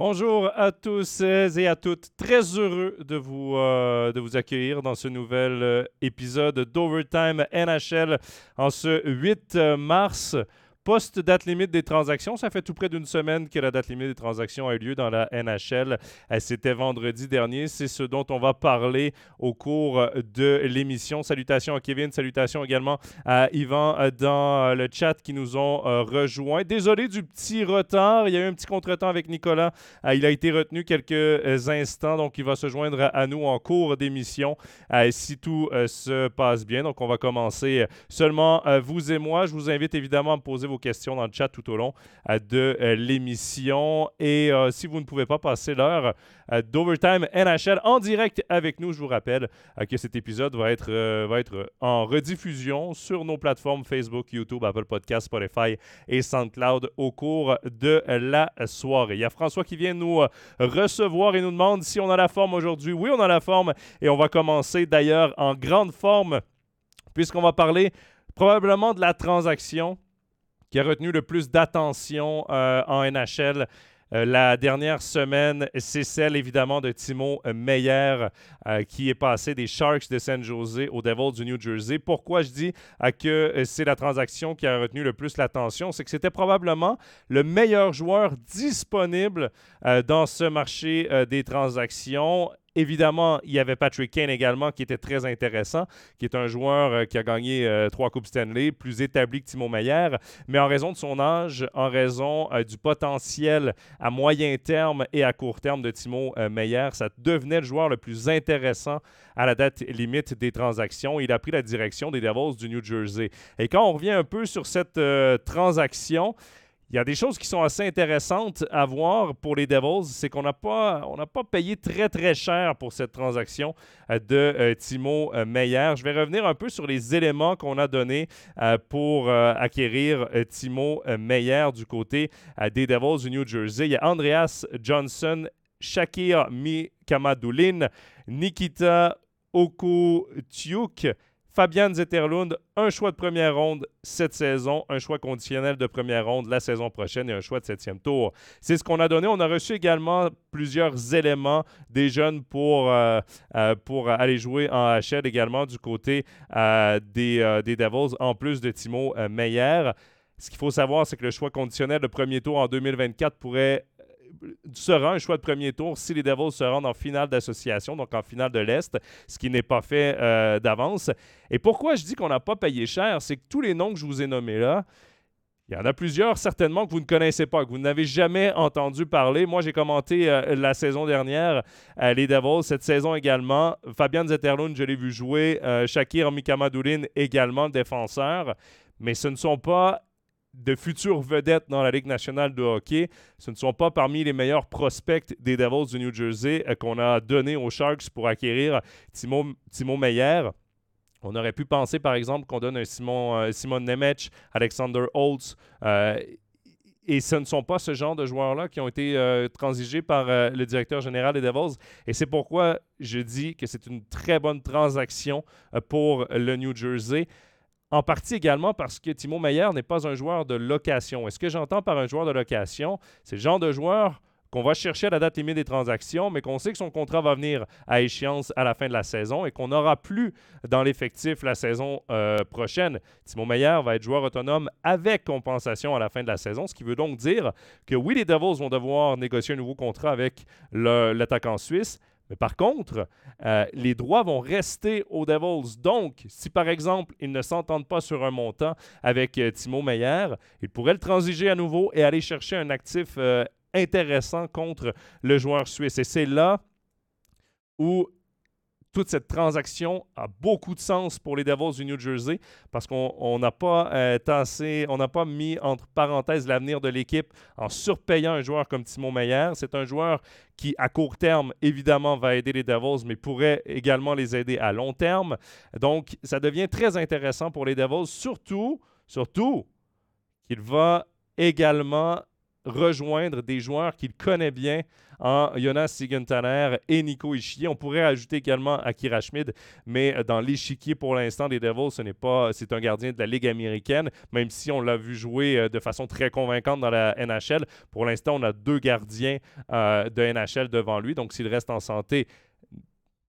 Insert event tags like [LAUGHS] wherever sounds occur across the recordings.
Bonjour à tous et à toutes. Très heureux de vous, euh, accueillir dans ce nouvel euh, épisode d'Overtime NHL en ce 8 mars post-date limite des transactions. Ça fait tout près d'une semaine que la date limite des transactions a eu lieu dans la NHL. Euh, c'était vendredi dernier. C'est ce dont on va parler au cours de l'émission. Salutations à Kevin, salutations également à Yvan euh, dans le chat qui nous ont euh, rejoints. Désolé du petit retard. Il y a eu un petit contretemps avec Nicolas. Il a été retenu quelques instants, donc il va se joindre à nous en cours d'émission si tout se passe bien. Donc on va commencer seulement vous et moi. Je vous invite évidemment à me poser vos questions dans le chat tout au long euh, de euh, l'émission. Et euh, si vous ne pouvez pas passer l'heure d'Overtime NHL en direct avec nous, je vous rappelle que cet épisode va être, va être en rediffusion sur nos plateformes Facebook, YouTube, Apple Podcasts, Spotify et SoundCloud au cours de la soirée. Il y a François qui vient nous recevoir et nous demande si on a la forme aujourd'hui. Oui, on a la forme et on va commencer d'ailleurs en grande forme puisqu'on va parler probablement de la transaction qui a retenu le plus d'attention euh, en NHL. Euh, la dernière semaine, c'est celle évidemment de Timo Meyer euh, qui est passé des Sharks de San Jose aux Devils du New Jersey. Pourquoi je dis que c'est la transaction qui a retenu le plus l'attention? C'est que c'était probablement le meilleur joueur disponible dans ce marché des transactions Évidemment, il y avait Patrick Kane également qui était très intéressant, qui est un joueur euh, qui a gagné euh, trois Coupes Stanley, plus établi que Timo Meyer, mais en raison de son âge, en raison euh, du potentiel à moyen terme et à court terme de Timo Meyer, ça devenait le joueur le plus intéressant à la date limite des transactions. Il a pris la direction des Devils du New Jersey. Et quand on revient un peu sur cette transaction, il y a des choses qui sont assez intéressantes à voir pour les Devils, c'est qu'on n'a pas, on pas payé très très cher pour cette transaction euh, de euh, Timo euh, Meyer. Je vais revenir un peu sur les éléments qu'on a donnés pour acquérir Timo Meyer du côté des Devils du New Jersey. Il y a Andreas Johnson, Shakir Mikamadoulin, Nikita Okutiuk, Fabian Zetterlund, un choix de première ronde cette saison, un choix conditionnel de première ronde la saison prochaine et un choix de septième tour. C'est ce qu'on a donné. On a reçu également plusieurs éléments des jeunes pour, euh, euh, aller jouer en HL également du côté euh, des, des, Devils, en plus de Timo Meyer. Ce qu'il faut savoir, c'est que le choix conditionnel de premier tour en 2024 pourrait sera un choix de premier tour si les Devils se rendent en finale d'association, donc en finale de l'Est, ce qui n'est pas fait euh, d'avance. Et pourquoi je dis qu'on n'a pas payé cher, c'est que tous les noms que je vous ai nommés là, il y en a plusieurs certainement que vous ne connaissez pas, que vous n'avez jamais entendu parler. Moi, j'ai commenté euh, la saison dernière euh, les Devils, cette saison également. Fabian Zetterlund, je l'ai vu jouer. Shakir Mikamadoulin également, défenseur. Mais ce ne sont pas de futures vedettes dans la Ligue nationale de hockey. Ce ne sont pas parmi les meilleurs prospects des Devils du New Jersey euh, qu'on a donné aux Sharks pour acquérir Timo, Timo Meyer. On aurait pu penser, par exemple, qu'on donne un Simon, euh, Simon Nemec, Alexander Holtz. Euh, et ce ne sont pas ce genre de joueurs-là qui ont été transigés par le directeur général des Devils. Et c'est pourquoi je dis que c'est une très bonne transaction pour le New Jersey. En partie également parce que Timo Meyer n'est pas un joueur de location. Et ce que j'entends par un joueur de location, c'est le genre de joueur qu'on va chercher à la date limite des transactions, mais qu'on sait que son contrat va venir à échéance à la fin de la saison et qu'on n'aura plus dans l'effectif la saison euh, prochaine. Timo Meyer va être joueur autonome avec compensation à la fin de la saison, ce qui veut donc dire que oui, les Devils vont devoir négocier un nouveau contrat avec l'attaquant suisse, mais par contre, euh, les droits vont rester aux Devils. Donc, si par exemple, ils ne s'entendent pas sur un montant avec euh, Timo Meyer, ils pourraient le transiger à nouveau et aller chercher un actif euh, intéressant contre le joueur suisse. Et c'est là où toute cette transaction a beaucoup de sens pour les Devils du New Jersey parce qu'on n'a pas euh, tassé, on n'a pas mis entre parenthèses l'avenir de l'équipe en surpayant un joueur comme Timo Meyer. C'est un joueur qui, à court terme, évidemment, va aider les Devils, mais pourrait également les aider à long terme. Donc, ça devient très intéressant pour les Devils, surtout, surtout qu'il va également rejoindre des joueurs qu'il connaît bien en Jonas Sigenthaler et Nico Ishier. On pourrait ajouter également Akira Schmid, mais dans l'échiquier pour l'instant des Devils, ce n'est pas, c'est un gardien de la Ligue américaine, même si on l'a vu jouer euh, de façon très convaincante dans la NHL. Pour l'instant, on a deux gardiens euh, de NHL devant lui, donc s'il reste en santé,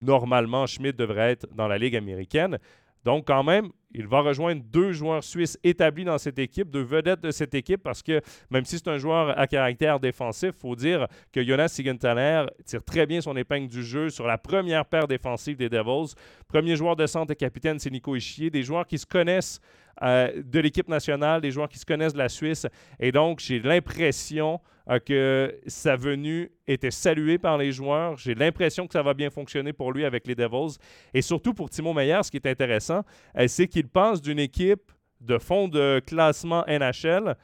normalement, Schmidt devrait être dans la Ligue américaine. Donc, quand même, il va rejoindre deux joueurs suisses établis dans cette équipe, deux vedettes de cette équipe, parce que même si c'est un joueur à caractère défensif, il faut dire que Jonas Sigenthaler tire très bien son épingle du jeu sur la première paire défensive des Devils. Premier joueur de centre et capitaine, c'est Nico Ischier. Des joueurs qui se connaissent euh, de l'équipe nationale, des joueurs qui se connaissent de la Suisse. Et donc, j'ai l'impression euh, que sa venue était saluée par les joueurs. J'ai l'impression que ça va bien fonctionner pour lui avec les Devils. Et surtout pour Timo Meyer, ce qui est intéressant, euh, c'est qu'il passe d'une équipe de fond de classement NHL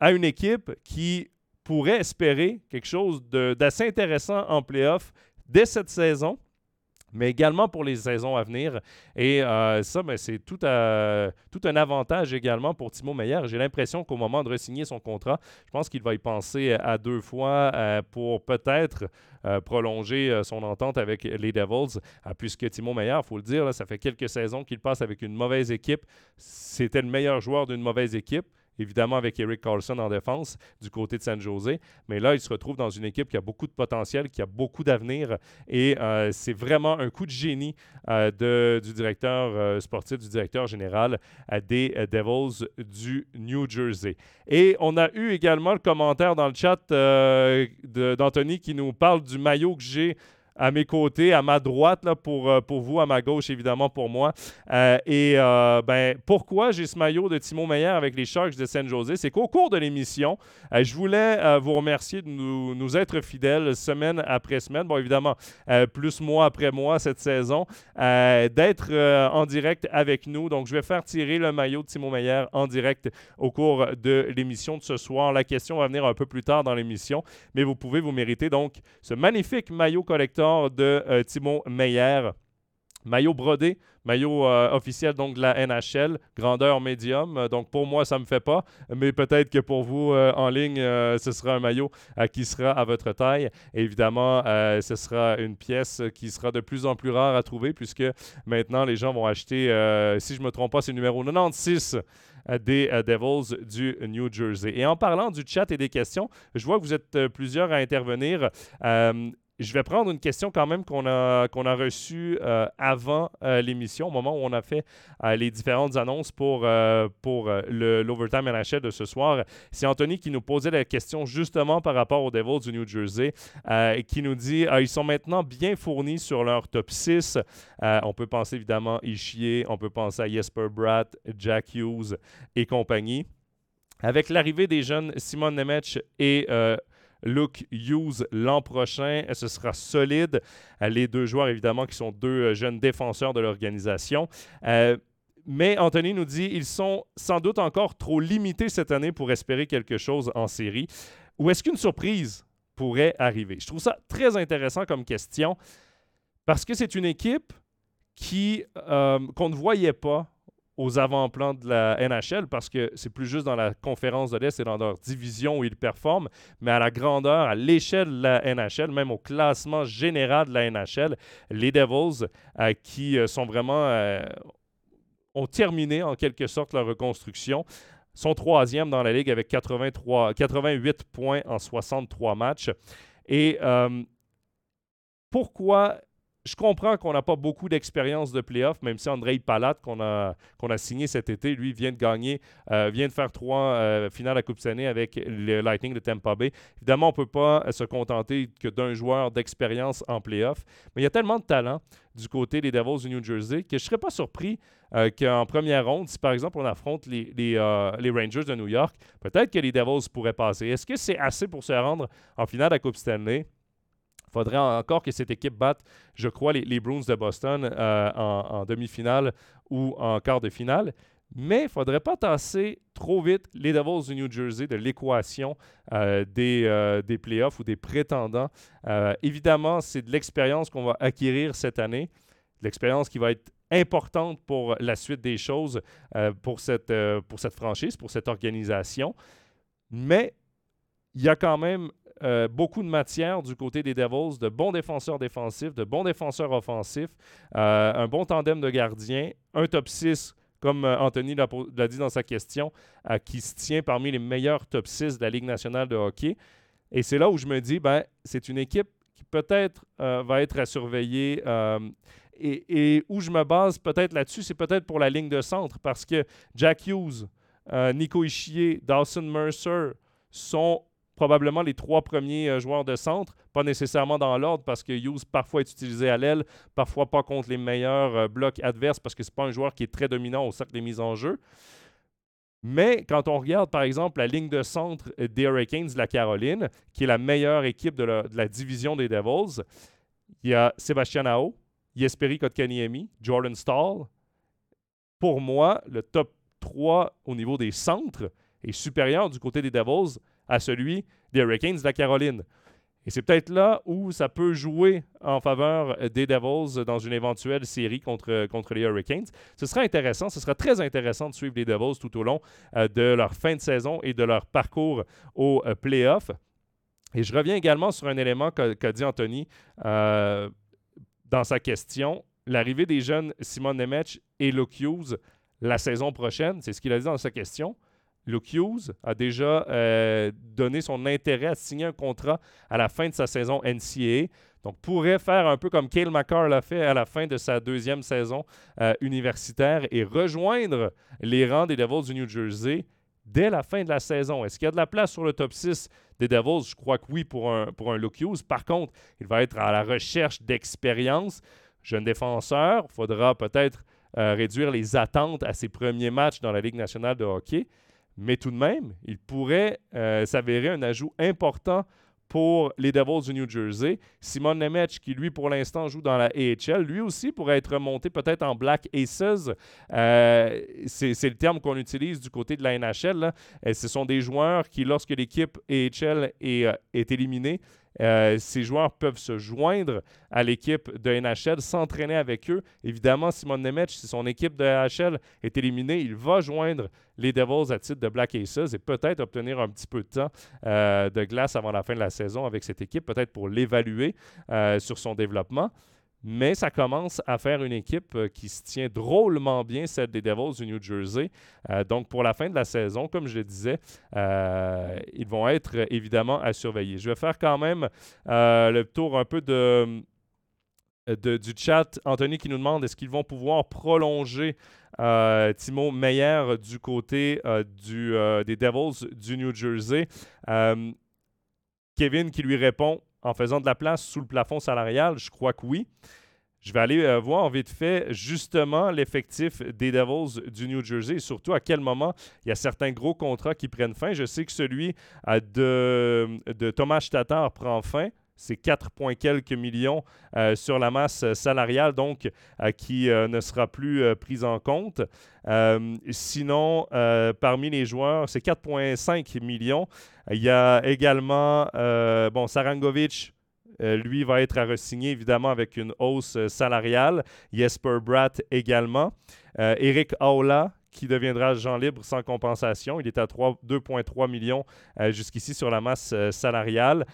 à une équipe qui pourrait espérer quelque chose d'assez intéressant en playoff dès cette saison mais également pour les saisons à venir. Et euh, ça, ben, c'est tout, tout, un avantage également pour Timo Meyer. J'ai l'impression qu'au moment de resigner son contrat, je pense qu'il va y penser à deux fois euh, pour peut-être euh, prolonger son entente avec les Devils, puisque Timo Meyer, il faut le dire, ça fait quelques saisons qu'il passe avec une mauvaise équipe. C'était le meilleur joueur d'une mauvaise équipe évidemment avec Eric Carlson en défense du côté de San Jose. Mais là, il se retrouve dans une équipe qui a beaucoup de potentiel, qui a beaucoup d'avenir. Et euh, c'est vraiment un coup de génie euh, de, du directeur euh, sportif, du directeur général des Devils du New Jersey. Et on a eu également le commentaire dans le chat d'Anthony qui nous parle du maillot que j'ai à mes côtés, à ma droite là, pour, euh, pour vous, à ma gauche évidemment pour moi. Euh, et euh, ben, pourquoi j'ai ce maillot de Timo Meyer avec les Sharks de San Jose? C'est qu'au cours de l'émission, je voulais vous remercier de nous, être fidèles semaine après semaine. Bon, évidemment, plus mois après mois cette saison, d'être en direct avec nous. Donc, je vais faire tirer le maillot de Timo Meyer en direct au cours de l'émission de ce soir. La question va venir un peu plus tard dans l'émission, mais vous pouvez vous mériter donc ce magnifique maillot collector de euh, Timon Meyer. Maillot brodé, maillot euh, officiel donc de la NHL, grandeur médium. Euh, donc pour moi, ça ne me fait pas, mais peut-être que pour vous en ligne, ce sera un maillot qui sera à votre taille. évidemment, ce sera une pièce qui sera de plus en plus rare à trouver puisque maintenant les gens vont acheter, si je ne me trompe pas, c'est le numéro 96 des Devils du New Jersey. Et en parlant du chat et des questions, je vois que vous êtes plusieurs à intervenir. Je vais prendre une question quand même qu'on a, a reçue euh, avant euh, l'émission, au moment où on a fait euh, les différentes annonces pour, pour l'Overtime NHL de ce soir. C'est Anthony qui nous posait la question justement par rapport aux Devils du New Jersey, qui nous dit ils sont maintenant bien fournis sur leur top 6. on peut penser évidemment Ishier, on peut penser à Jesper Bratt, Jack Hughes et compagnie. Avec l'arrivée des jeunes Simon Nemec et Luke Hughes l'an prochain. Ce sera solide. Euh, les deux joueurs, évidemment, qui sont deux euh, jeunes défenseurs de l'organisation. Euh, mais Anthony nous dit ils sont sans doute encore trop limités cette année pour espérer quelque chose en série. Ou est-ce qu'une surprise pourrait arriver? Je trouve ça très intéressant comme question parce que c'est une équipe qui qu'on ne voyait pas aux avant-plans de la NHL parce que c'est plus juste dans la conférence de l'Est et dans leur division où ils performent, mais à la grandeur, à l'échelle de la NHL, même au classement général de la NHL, les Devils euh, qui euh, sont vraiment euh, ont terminé en quelque sorte leur reconstruction sont troisième dans la ligue avec 83, 88 points en 63 matchs. Et pourquoi je comprends qu'on n'a pas beaucoup d'expérience de playoff, même si Andrei Palat, qu'on a, a signé cet été, lui, vient de gagner, euh, vient de faire trois euh, finales à Coupe Stanley avec le Lightning de Tampa Bay. Évidemment, on ne peut pas se contenter que d'un joueur d'expérience en playoff, mais il y a tellement de talent du côté des Devils du New Jersey que je ne serais pas surpris euh, qu'en première ronde, si par exemple on affronte les, les, les Rangers de New York, peut-être que les Devils pourraient passer. Est-ce que c'est assez pour se rendre en finale à Coupe Stanley? Il faudrait encore que cette équipe batte, je crois, les, Bruins de Boston euh, en, demi-finale ou en quart de finale. Mais il ne faudrait pas tasser trop vite les Devils du New Jersey de l'équation euh, des, euh, des, playoffs ou des prétendants. évidemment, c'est de l'expérience qu'on va acquérir cette année, de l'expérience qui va être importante pour la suite des choses pour, cette, pour cette franchise, pour cette organisation. Mais il y a quand même euh, beaucoup de matière du côté des Devils, de bons défenseurs défensifs, de bons défenseurs offensifs, euh, un bon tandem de gardiens, un top 6, comme euh, Anthony l'a dit dans sa question, qui se tient parmi les meilleurs top 6 de la Ligue nationale de hockey. Et c'est là où je me dis, ben, c'est une équipe qui peut-être va être à surveiller. Et, où je me base peut-être là-dessus, c'est peut-être pour la ligne de centre, parce que Jack Hughes, Nico Ischier, Dawson Mercer sont probablement les trois premiers euh, joueurs de centre, pas nécessairement dans l'ordre parce que Hughes parfois est utilisé à l'aile, parfois pas contre les meilleurs euh, blocs adverses parce que c'est pas un joueur qui est très dominant au cercle des mises en jeu. Mais quand on regarde, par exemple, la ligne de centre des Hurricanes de la Caroline, qui est la meilleure équipe de la, division des Devils, il y a Sébastien Ao, Jesperi Kotkaniemi, Jordan Stahl. Pour moi, le top 3 au niveau des centres est supérieur du côté des Devils à celui des Hurricanes de la Caroline. Et c'est peut-être là où ça peut jouer en faveur des Devils dans une éventuelle série contre, les Hurricanes. Ce sera intéressant, ce sera très intéressant de suivre les Devils tout au long euh, de leur fin de saison et de leur parcours au euh, playoff. Et je reviens également sur un élément qu'a dit Anthony euh, dans sa question. L'arrivée des jeunes Simon Nemec et Luke la saison prochaine, c'est ce qu'il a dit dans sa question. Luke Hughes a déjà euh, donné son intérêt à signer un contrat à la fin de sa saison NCAA. Donc, pourrait faire un peu comme Cale McCarr l'a fait à la fin de sa deuxième saison euh, universitaire et rejoindre les rangs des Devils du New Jersey dès la fin de la saison. Est-ce qu'il y a de la place sur le top 6 des Devils? Je crois que oui pour un, pour Luke Hughes. Par contre, il va être à la recherche d'expérience. Jeune défenseur, il faudra peut-être euh, réduire les attentes à ses premiers matchs dans la Ligue nationale de hockey. Mais tout de même, il pourrait euh, s'avérer un ajout important pour les Devils du New Jersey. Simon Nemec, qui lui, pour l'instant, joue dans la AHL, lui aussi pourrait être monté peut-être en Black Aces. Euh, c'est le terme qu'on utilise du côté de la NHL. ce sont des joueurs qui, lorsque l'équipe AHL euh, est éliminée, euh, ces joueurs peuvent se joindre à l'équipe de NHL, s'entraîner avec eux. Évidemment, Simon Nemec, si son équipe de NHL est éliminée, il va joindre les Devils à titre de Black Aces et peut-être obtenir un petit peu de temps euh, de glace avant la fin de la saison avec cette équipe, peut-être pour l'évaluer euh, sur son développement. Mais ça commence à faire une équipe euh, qui se tient drôlement bien, celle des Devils du New Jersey. Euh, donc, pour la fin de la saison, comme je le disais, euh, ils vont être évidemment à surveiller. Je vais faire quand même le tour un peu de, du chat. Anthony qui nous demande est-ce qu'ils vont pouvoir prolonger Timo Meyer du côté des Devils du New Jersey? Kevin qui lui répond en faisant de la place sous le plafond salarial? Je crois que oui. Je vais aller euh, voir vite fait justement l'effectif des Devils du New Jersey et surtout à quel moment il y a certains gros contrats qui prennent fin. Je sais que celui euh, de, de Thomas Tatar prend fin c'est 4 points quelques millions euh, sur la masse salariale, donc qui ne sera plus prise en compte. sinon, parmi les joueurs, c'est 4,5 millions. Il y a également, euh, bon, Sarangovic, euh, lui va être à resigner évidemment avec une hausse euh, salariale. Jesper Bratt également. Eric Aula, qui deviendra agent libre sans compensation. Il est à 2,3 millions jusqu'ici sur la masse salariale.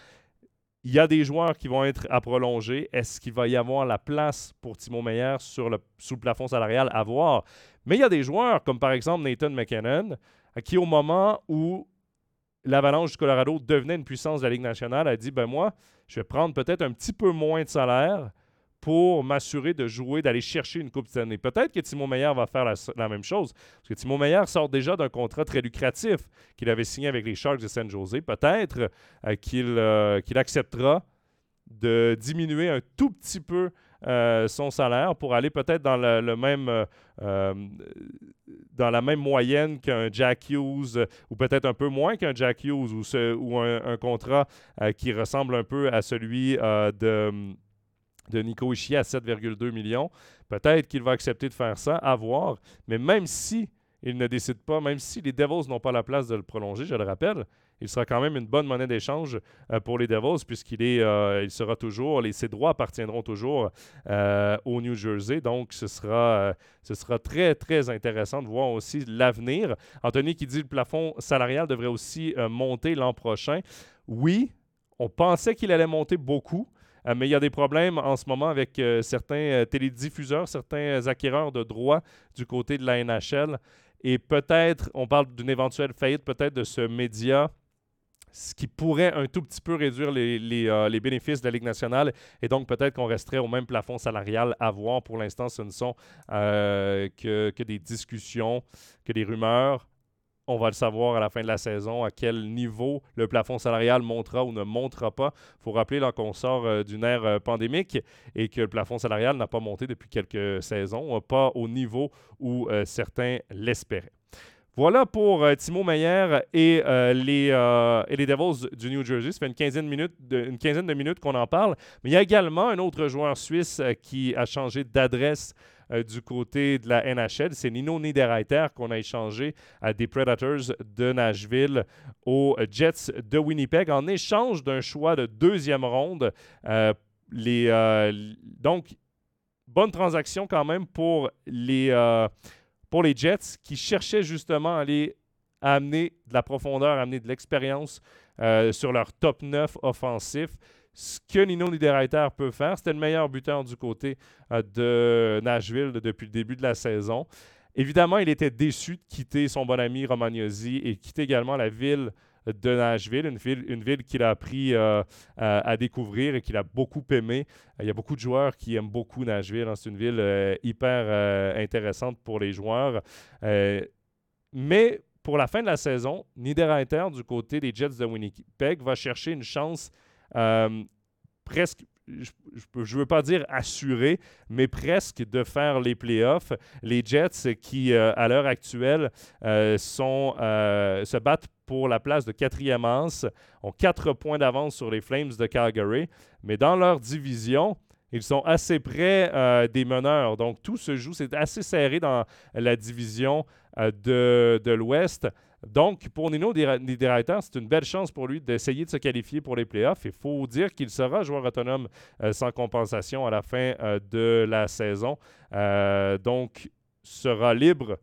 Il y a des joueurs qui vont être à prolonger. Est-ce qu'il va y avoir la place pour Timo Meyer sous le plafond salarial? À voir. Mais il y a des joueurs, comme par exemple Nathan McKinnon, qui au moment où l'Avalanche du Colorado devenait une puissance de la Ligue nationale, a dit ben moi, je vais prendre peut-être un petit peu moins de salaire pour m'assurer de jouer, d'aller chercher une Coupe année. Peut-être que Timo Meyer va faire la, même chose, parce que Timo Meyer sort déjà d'un contrat très lucratif qu'il avait signé avec les Sharks de San Jose. Peut-être euh, euh, qu'il acceptera de diminuer un tout petit peu euh, son salaire pour aller peut-être dans le, même dans la même moyenne qu'un Jack Hughes ou peut-être un peu moins qu'un Jack Hughes ou, ou un, contrat qui ressemble un peu à celui de de Nico Ishii à 7,2 millions. Peut-être qu'il va accepter de faire ça, à voir. Mais même si il ne décide pas, même si les Devils n'ont pas la place de le prolonger, je le rappelle, il sera quand même une bonne monnaie d'échange euh, pour les Devils puisqu'il est, euh, il sera toujours, les, ses droits appartiendront toujours euh, au New Jersey. Donc, ce sera, ce sera très, très intéressant de voir aussi l'avenir. Anthony qui dit que le plafond salarial devrait aussi monter l'an prochain. Oui, on pensait qu'il allait monter beaucoup. Mais il y a des problèmes en ce moment avec certains télédiffuseurs, certains acquéreurs de droits du côté de la NHL. Et peut-être, on parle d'une éventuelle faillite peut-être de ce média ce qui pourrait un tout petit peu réduire euh, les, bénéfices de la Ligue nationale. Et donc, peut-être qu'on resterait au même plafond salarial à voir. Pour l'instant, ce ne sont euh, que, que, des discussions, que des rumeurs. On va le savoir à la fin de la saison à quel niveau le plafond salarial montera ou ne montera pas. Il faut rappeler qu'on sort euh, d'une ère pandémique et que le plafond salarial n'a pas monté depuis quelques saisons, pas au niveau où certains l'espéraient. Voilà pour euh, Timo Meyer et, euh, les, euh, Devils du New Jersey. Ça fait une quinzaine de minutes qu'on en parle. Mais il y a également un autre joueur suisse qui a changé d'adresse du côté de la NHL. C'est Nino Niederreiter qu'on a échangé à des Predators de Nashville aux Jets de Winnipeg en échange d'un choix de deuxième ronde. les, donc, bonne transaction quand même pour les Jets qui cherchaient justement à aller amener de la profondeur, amener de l'expérience euh, sur leur top 9 offensif. Ce que Nino Niederreiter peut faire, c'était le meilleur buteur du côté euh, de Nashville depuis le début de la saison. Évidemment, il était déçu de quitter son bon ami Romagnosi et quitter également la ville de Nashville, une ville, qu'il a appris euh, à, découvrir et qu'il a beaucoup aimé. Il y a beaucoup de joueurs qui aiment beaucoup Nashville. Hein. C'est une ville euh, hyper euh, intéressante pour les joueurs. mais pour la fin de la saison, Niederreiter, du côté des Jets de Winnipeg, va chercher une chance presque je ne veux pas dire assuré, mais presque de faire les playoffs. Les Jets qui, à l'heure actuelle, sont, se battent pour la place de quatrième anse, ont quatre points d'avance sur les Flames de Calgary, mais dans leur division, ils sont assez près euh, des meneurs. Donc tout se joue, c'est assez serré dans la division euh, de, de l'Ouest. Donc, pour Nino Niederreiter, c'est une belle chance pour lui d'essayer de se qualifier pour les playoffs. Il faut dire qu'il sera joueur autonome euh, sans compensation à la fin de la saison. donc, sera libre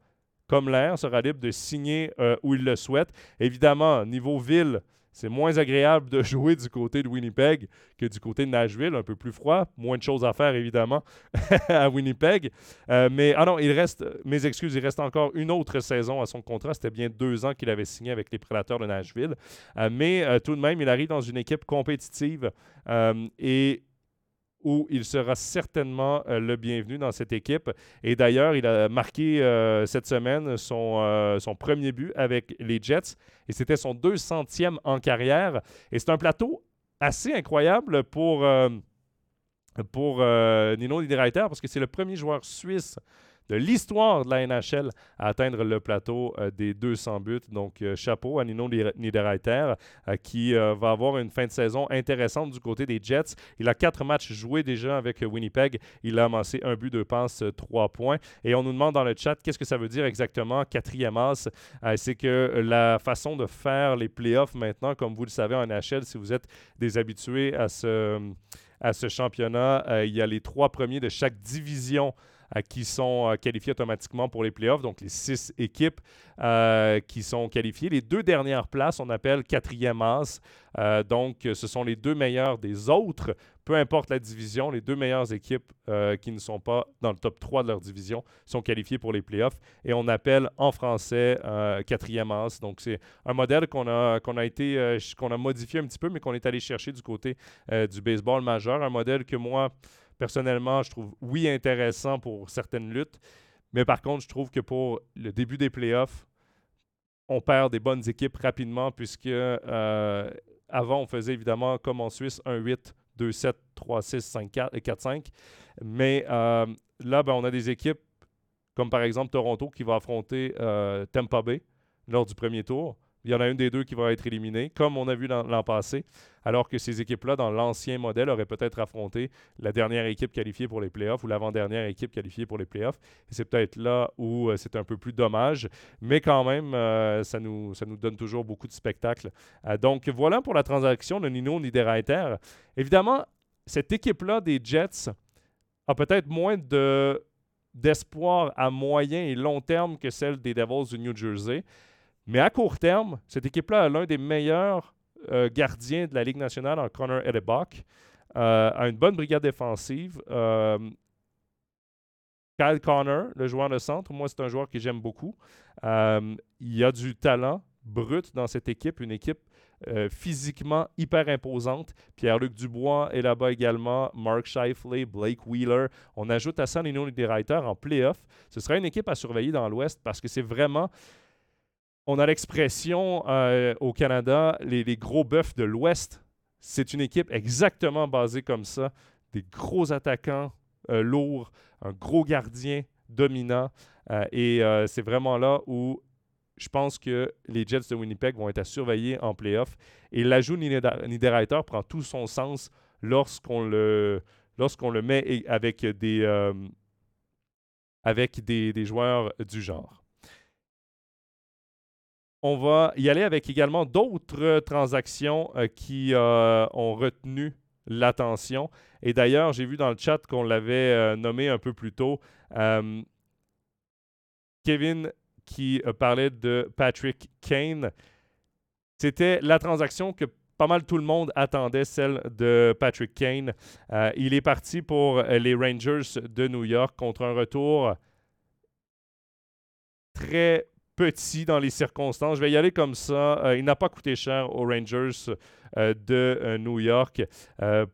comme l'air, sera libre de signer euh, où il le souhaite. Évidemment, niveau ville, c'est moins agréable de [LAUGHS] jouer du côté de Winnipeg que du côté de Nashville, un peu plus froid, moins de choses à faire évidemment [LAUGHS] à Winnipeg. Euh, mais ah non, il reste, mes excuses, il reste encore une autre saison à son contrat. C'était bien deux ans qu'il avait signé avec les Prédateurs de Nashville. Euh, mais tout de même, il arrive dans une équipe compétitive et où il sera certainement euh, le bienvenu dans cette équipe. Et d'ailleurs, il a marqué euh, cette semaine son, euh, son, premier but avec les Jets et c'était son 200e en carrière. Et c'est un plateau assez incroyable pour, pour Nino Niederreiter parce que c'est le premier joueur suisse de l'histoire de la NHL à atteindre le plateau euh, des 200 buts. Donc, euh, chapeau à Nino Niederreiter euh, qui va avoir une fin de saison intéressante du côté des Jets. Il a quatre matchs joués déjà avec Winnipeg. Il a amassé un but, deux passes, trois points. Et on nous demande dans le chat qu'est-ce que ça veut dire exactement, quatrième as? C'est que la façon de faire les playoffs maintenant, comme vous le savez en NHL, si vous êtes des habitués à ce, à ce championnat, il y a les trois premiers de chaque division qui sont euh, qualifiés automatiquement pour les playoffs, donc les six équipes euh, qui sont qualifiées. Les deux dernières places, on appelle quatrième as. Euh, donc, ce sont les deux meilleures des autres, peu importe la division. Les deux meilleures équipes qui ne sont pas dans le top 3 de leur division sont qualifiées pour les playoffs. Et on appelle en français quatrième as. Donc, c'est un modèle qu'on a, qu'on a modifié un petit peu, mais qu'on est allé chercher du côté du baseball majeur. Un modèle que moi, personnellement, je trouve, oui, intéressant pour certaines luttes. Mais par contre, je trouve que pour le début des playoffs, on perd des bonnes équipes rapidement puisque euh, avant, on faisait évidemment comme en Suisse 1-8, 2-7, 3-6, 5-4 et 4-5. Mais euh, là, ben, on a des équipes comme par exemple Toronto qui va affronter euh, Tampa Bay lors du premier tour. Il y en a une des deux qui va être éliminée, comme on a vu l'an passé, alors que ces équipes-là, dans l'ancien modèle, auraient peut-être affronté la dernière équipe qualifiée pour les playoffs ou l'avant-dernière équipe qualifiée pour les playoffs. C'est peut-être là où euh, c'est un peu plus dommage, mais quand même, euh, ça, nous, donne toujours beaucoup de spectacles. Euh, donc voilà pour la transaction de Nino Niederreiter. Évidemment, cette équipe-là des Jets a peut-être moins de d'espoir à moyen et long terme que celle des Devils du New Jersey. Mais à court terme, cette équipe-là a l'un des meilleurs euh, gardiens de la Ligue nationale en Connor Edebach, euh, a une bonne brigade défensive. Euh, Kyle Connor, le joueur de centre, moi, c'est un joueur que j'aime beaucoup. il y a du talent brut dans cette équipe, une équipe physiquement hyper imposante. Pierre-Luc Dubois est là-bas également, Mark Shifley, Blake Wheeler. On ajoute à ça les des writers en playoff. Ce sera une équipe à surveiller dans l'Ouest parce que c'est vraiment on a l'expression euh, au Canada, les, gros bœufs de l'Ouest. C'est une équipe exactement basée comme ça. Des gros attaquants euh, lourds, un gros gardien dominant. Euh, et c'est vraiment là où je pense que les Jets de Winnipeg vont être à surveiller en playoff. Et l'ajout Niederreiter prend tout son sens lorsqu'on le, lorsqu'on le met avec des, avec des joueurs du genre. On va y aller avec également d'autres transactions euh, qui euh, ont retenu l'attention. Et d'ailleurs, j'ai vu dans le chat qu'on l'avait euh, nommé un peu plus tôt. Kevin qui parlait de Patrick Kane. C'était la transaction que pas mal tout le monde attendait, celle de Patrick Kane. il est parti pour les Rangers de New York contre un retour très petit dans les circonstances. Je vais y aller comme ça. Euh, il n'a pas coûté cher aux Rangers euh, de euh, New York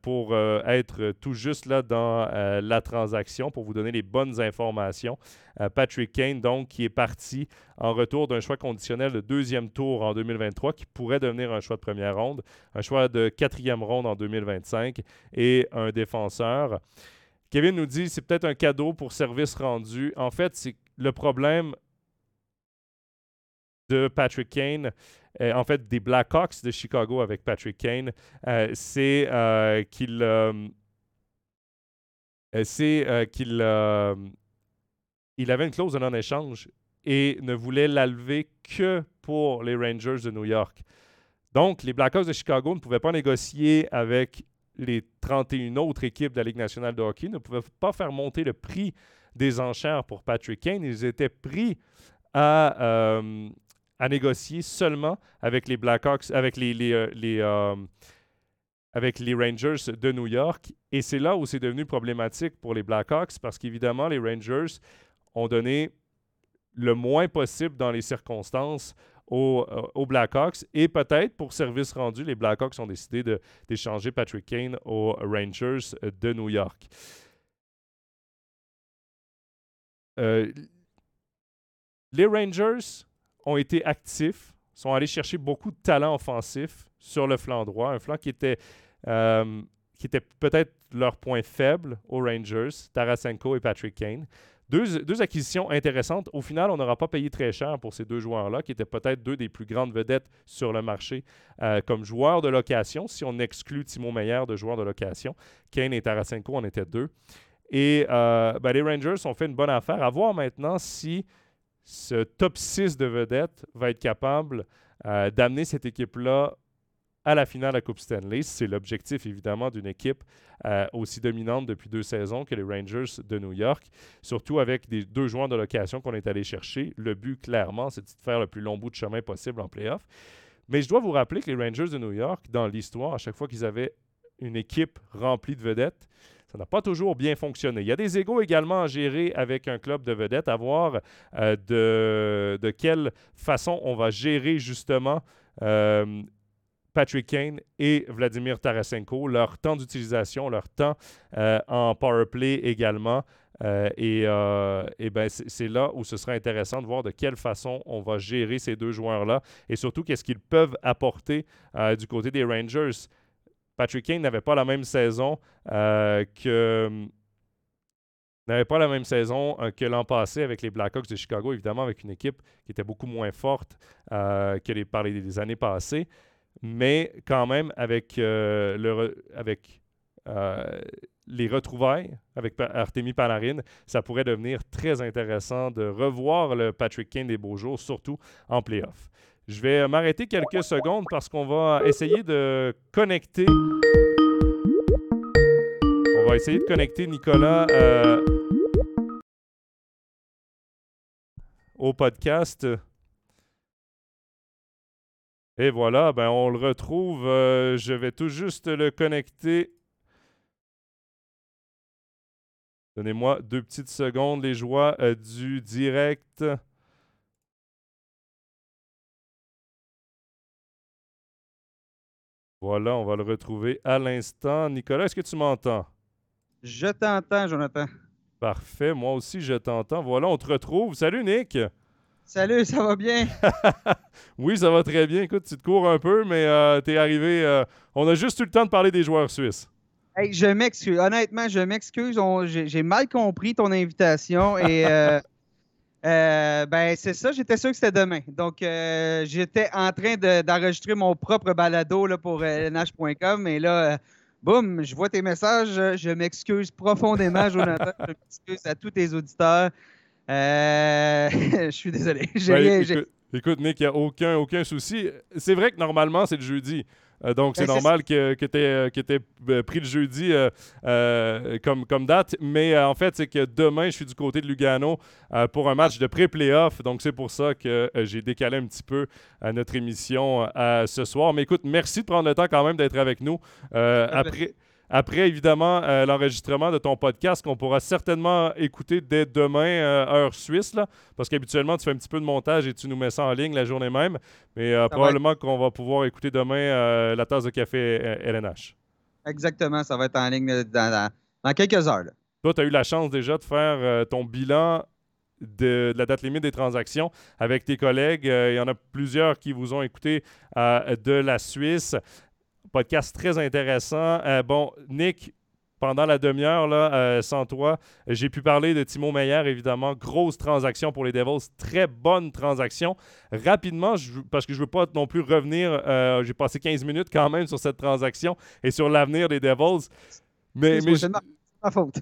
pour être tout juste là dans la transaction, pour vous donner les bonnes informations. Patrick Kane, donc, qui est parti en retour d'un choix conditionnel de deuxième tour en 2023, qui pourrait devenir un choix de première ronde, un choix de quatrième ronde en 2025 et un défenseur. Kevin nous dit c'est peut-être un cadeau pour service rendu. En fait, c'est le problème de Patrick Kane, euh, en fait des Blackhawks de Chicago avec Patrick Kane, euh, c'est euh, qu'il c'est qu'il il avait une clause de non-échange et ne voulait la lever que pour les Rangers de New York. Donc, les Blackhawks de Chicago ne pouvaient pas négocier avec les 31 autres équipes de la Ligue nationale de hockey, ne pouvaient pas faire monter le prix des enchères pour Patrick Kane. Ils étaient pris à, à négocier seulement avec les Blackhawks, avec les, euh, euh, avec les Rangers de New York. Et c'est là où c'est devenu problématique pour les Blackhawks parce qu'évidemment, les Rangers ont donné le moins possible dans les circonstances aux, euh, aux Blackhawks. Et peut-être pour service rendu, les Blackhawks ont décidé d'échanger Patrick Kane aux Rangers de New York. les Rangers ont été actifs, sont allés chercher beaucoup de talent offensif sur le flanc droit, un flanc qui était, euh, qui était peut-être leur point faible aux Rangers, Tarasenko et Patrick Kane. Deux, deux, acquisitions intéressantes. Au final, on n'aura pas payé très cher pour ces deux joueurs-là, qui étaient peut-être deux des plus grandes vedettes sur le marché euh, comme joueurs de location, si on exclut Timo Meyer de joueurs de location. Kane et Tarasenko en étaient deux. Et euh, ben, les Rangers ont fait une bonne affaire. À voir maintenant si ce top 6 de vedettes va être capable euh, d'amener cette équipe-là à la finale de la Coupe Stanley. C'est l'objectif, évidemment, d'une équipe euh, aussi dominante depuis deux saisons que les Rangers de New York, surtout avec des deux joueurs de location qu'on est allé chercher. Le but, clairement, c'est de faire le plus long bout de chemin possible en playoff. Mais je dois vous rappeler que les Rangers de New York, dans l'histoire, à chaque fois qu'ils avaient une équipe remplie de vedettes, ça n'a pas toujours bien fonctionné. Il y a des égaux également à gérer avec un club de vedettes, à voir euh, de, de, quelle façon on va gérer justement euh, Patrick Kane et Vladimir Tarasenko, leur temps d'utilisation, leur temps euh, en power play également. et, et ben c'est là où ce sera intéressant de voir de quelle façon on va gérer ces deux joueurs-là et surtout qu'est-ce qu'ils peuvent apporter du côté des Rangers. Patrick Kane n'avait pas la même saison euh, que, n'avait pas la même saison que l'an passé avec les Blackhawks de Chicago, évidemment, avec une équipe qui était beaucoup moins forte que les, par les, années passées. Mais quand même, avec les retrouvailles avec Artemi Panarin, ça pourrait devenir très intéressant de revoir le Patrick Kane des beaux jours, surtout en playoff. Je vais m'arrêter quelques secondes parce qu'on va essayer de connecter. On va essayer de connecter Nicolas euh, au podcast. Et voilà, ben on le retrouve. Euh, je vais tout juste le connecter Donnez-moi deux petites secondes, les joies euh, du direct. Voilà, on va le retrouver à l'instant. Nicolas, est-ce que tu m'entends? Je t'entends, Jonathan. Parfait, moi aussi je t'entends. Voilà, on te retrouve. Salut Nick! Salut, ça va bien? [LAUGHS] oui, ça va très bien. Écoute, tu te cours un peu, mais euh, tu es arrivé. Euh, on a juste eu le temps de parler des joueurs suisses je m'excuse. Honnêtement, je m'excuse. J'ai mal compris ton invitation et euh, [LAUGHS] euh, ben c'est ça. J'étais sûr que c'était demain. Donc euh, j'étais en train d'enregistrer mon propre balado là, pour lnh.com et là. Boum, je vois tes messages. Je m'excuse profondément, Jonathan. je m'excuse à tous tes auditeurs. [LAUGHS] je suis désolé. écoute, Nick, il n'y a aucun, aucun souci. C'est vrai que normalement, c'est le jeudi. Euh, donc, c'est ben, normal que, que tu aies, euh, pris le jeudi euh, comme, comme date. Mais en fait, c'est que demain, je suis du côté de Lugano pour un match de pré-playoff. Donc, c'est pour ça que j'ai décalé un petit peu notre émission ce soir. Mais écoute, merci de prendre le temps quand même d'être avec nous. après. Après, évidemment, euh, l'enregistrement de ton podcast qu'on pourra certainement écouter dès demain, euh, heure suisse, là, parce qu'habituellement, tu fais un petit peu de montage et tu nous mets ça en ligne la journée même. Mais euh, probablement qu'on va pouvoir écouter demain la tasse de café LNH. Exactement, ça va être en ligne dans, quelques heures. Toi, tu as eu la chance déjà de faire ton bilan de, la date limite des transactions avec tes collègues. il y en a plusieurs qui vous ont écouté de la Suisse. Podcast très intéressant. Euh, bon, Nick, pendant la demi-heure, là, euh, sans toi, j'ai pu parler de Timo Meyer, évidemment. Grosse transaction pour les Devils. Très bonne transaction. Rapidement, parce que je ne veux pas non plus revenir, euh, j'ai passé 15 minutes quand même sur cette transaction et sur l'avenir des Devils. Mais, mais faute.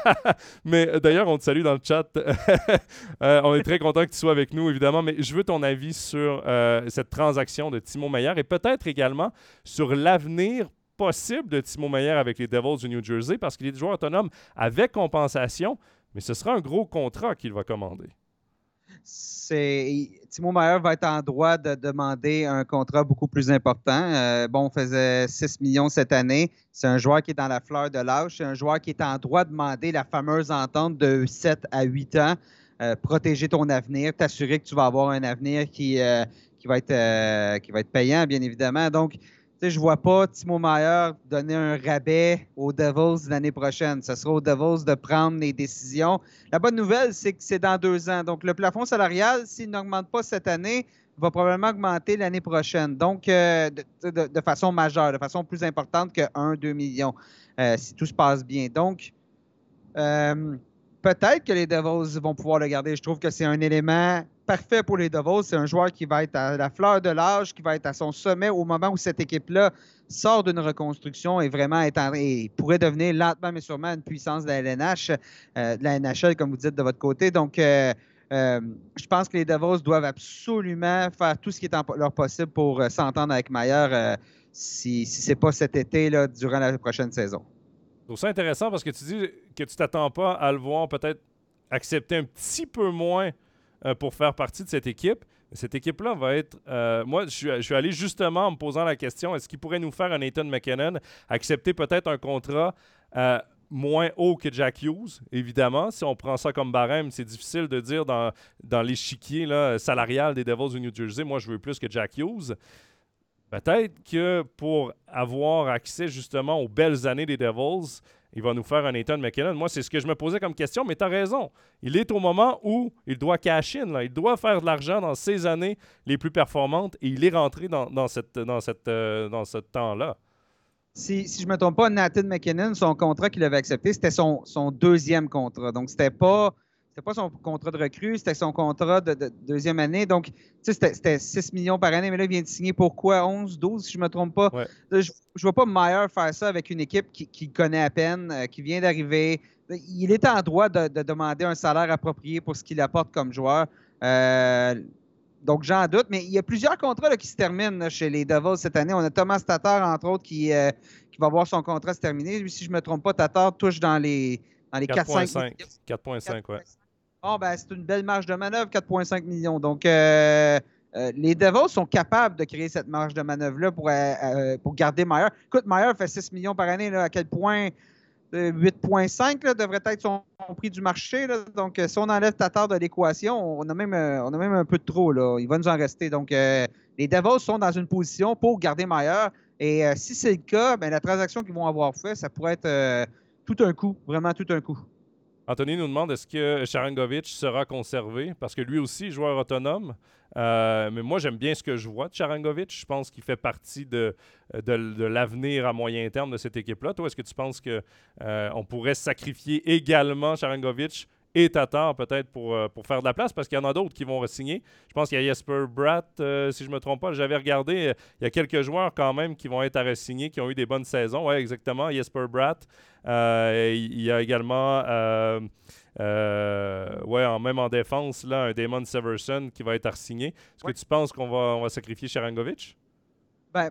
[LAUGHS] mais euh, d'ailleurs, on te salue dans le chat. [LAUGHS] Euh, on est très content que tu sois avec nous, évidemment. Mais je veux ton avis sur euh, cette transaction de Timo Meyer et peut-être également sur l'avenir possible de Timo Meyer avec les Devils du New Jersey parce qu'il est joueur autonome avec compensation, mais ce sera un gros contrat qu'il va commander c'est Timo Meyer va être en droit de demander un contrat beaucoup plus important. Euh, bon, on faisait 6 millions cette année. C'est un joueur qui est dans la fleur de l'âge. C'est un joueur qui est en droit de demander la fameuse entente de 7 à 8 ans. Euh, protéger ton avenir, t'assurer que tu vas avoir un avenir qui, euh, va être, qui va être payant, bien évidemment. Donc, je je vois pas Timo Meyer donner un rabais aux Devils l'année prochaine. Ce sera aux Devils de prendre les décisions. La bonne nouvelle, c'est que c'est dans deux ans. Donc, le plafond salarial, s'il n'augmente pas cette année, va probablement augmenter l'année prochaine. Donc, euh, de, façon majeure, de façon plus importante que 1-2 millions, euh, si tout se passe bien. Donc, euh, peut-être que les Devils vont pouvoir le garder. Je trouve que c'est un élément parfait pour les Devils. C'est un joueur qui va être à la fleur de l'âge, qui va être à son sommet au moment où cette équipe-là sort d'une reconstruction et vraiment est et pourrait devenir lentement mais sûrement une puissance de la euh, de la NHL, comme vous dites de votre côté. Donc, euh, euh, je pense que les Devils doivent absolument faire tout ce qui est en leur possible pour s'entendre avec Mayer si, ce n'est pas cet été, là, durant la prochaine saison. Trouve ça intéressant parce que tu dis que tu t'attends pas à le voir peut-être accepter un petit peu moins euh, pour faire partie de cette équipe. Cette équipe-là va être. Euh, moi, je suis, allé justement en me posant la question est-ce qu'il pourrait nous faire un Nathan McKinnon accepter peut-être un contrat euh, moins haut que Jack Hughes, évidemment. Si on prend ça comme barème, c'est difficile de dire dans, dans l'échiquier salarial des Devils du New Jersey moi, je veux plus que Jack Hughes. Peut-être que pour avoir accès justement aux belles années des Devils, il va nous faire un Nathan McKinnon. Moi, c'est ce que je me posais comme question, mais tu as raison. Il est au moment où il doit cash. Il doit faire de l'argent dans ses années les plus performantes et il est rentré dans, euh, ce temps-là. si, si je ne me trompe pas, Nathan McKinnon, son contrat qu'il avait accepté, c'était son, son deuxième contrat. Donc, c'était pas c'était pas son contrat de recrue, c'était son contrat de, deuxième année. Donc, tu sais, c'était 6 millions par année, mais là, il vient de signer pourquoi 11, 12, si je ne me trompe pas. je ne vois pas Meyer faire ça avec une équipe qui, qui connaît à peine, euh, qui vient d'arriver. Il est en droit de, demander un salaire approprié pour ce qu'il apporte comme joueur. Euh, donc, j'en doute, mais il y a plusieurs contrats qui se terminent chez les Devils cette année. On a Thomas Tatar, entre autres, qui, euh, qui va voir son contrat se terminer. Lui, si je ne me trompe pas, Tatar touche dans les, dans les 4,5 4,5, oui. Bon, ben, c'est une belle marge de manœuvre, 4,5 millions. Donc, euh, euh, les Devils sont capables de créer cette marge de manœuvre-là pour, euh, pour garder Meyer. Écoute, Meyer fait 6 millions par année. à quel point 8,5 devrait être son, prix du marché. Donc, si on enlève Tatar de l'équation, on, a même, on a même un peu de trop. Là. Il va nous en rester. Donc, les Devils sont dans une position pour garder Meyer. Et si c'est le cas, ben, la transaction qu'ils vont avoir fait, ça pourrait être tout un coup, vraiment tout un coup. Anthony nous demande est-ce que Charangovic sera conservé? Parce que lui aussi joueur autonome. Euh, mais moi j'aime bien ce que je vois de Charangovic. Je pense qu'il fait partie de, l'avenir à moyen terme de cette équipe-là. Toi, est-ce que tu penses qu'on euh, pourrait sacrifier également Charangovic et Tatar peut-être pour, euh, pour faire de la place parce qu'il y en a d'autres qui vont signer. Je pense qu'il y a Jesper Bratt, euh, si je ne me trompe pas. J'avais regardé, euh, il y a quelques joueurs quand même qui vont être à signer, qui ont eu des bonnes saisons. Oui, exactement. Jesper Bratt. il y a également, ouais, même en défense, là, un Damon Severson qui va être à signer. Est-ce que tu penses qu'on va, on va sacrifier Sharangovic? Ben,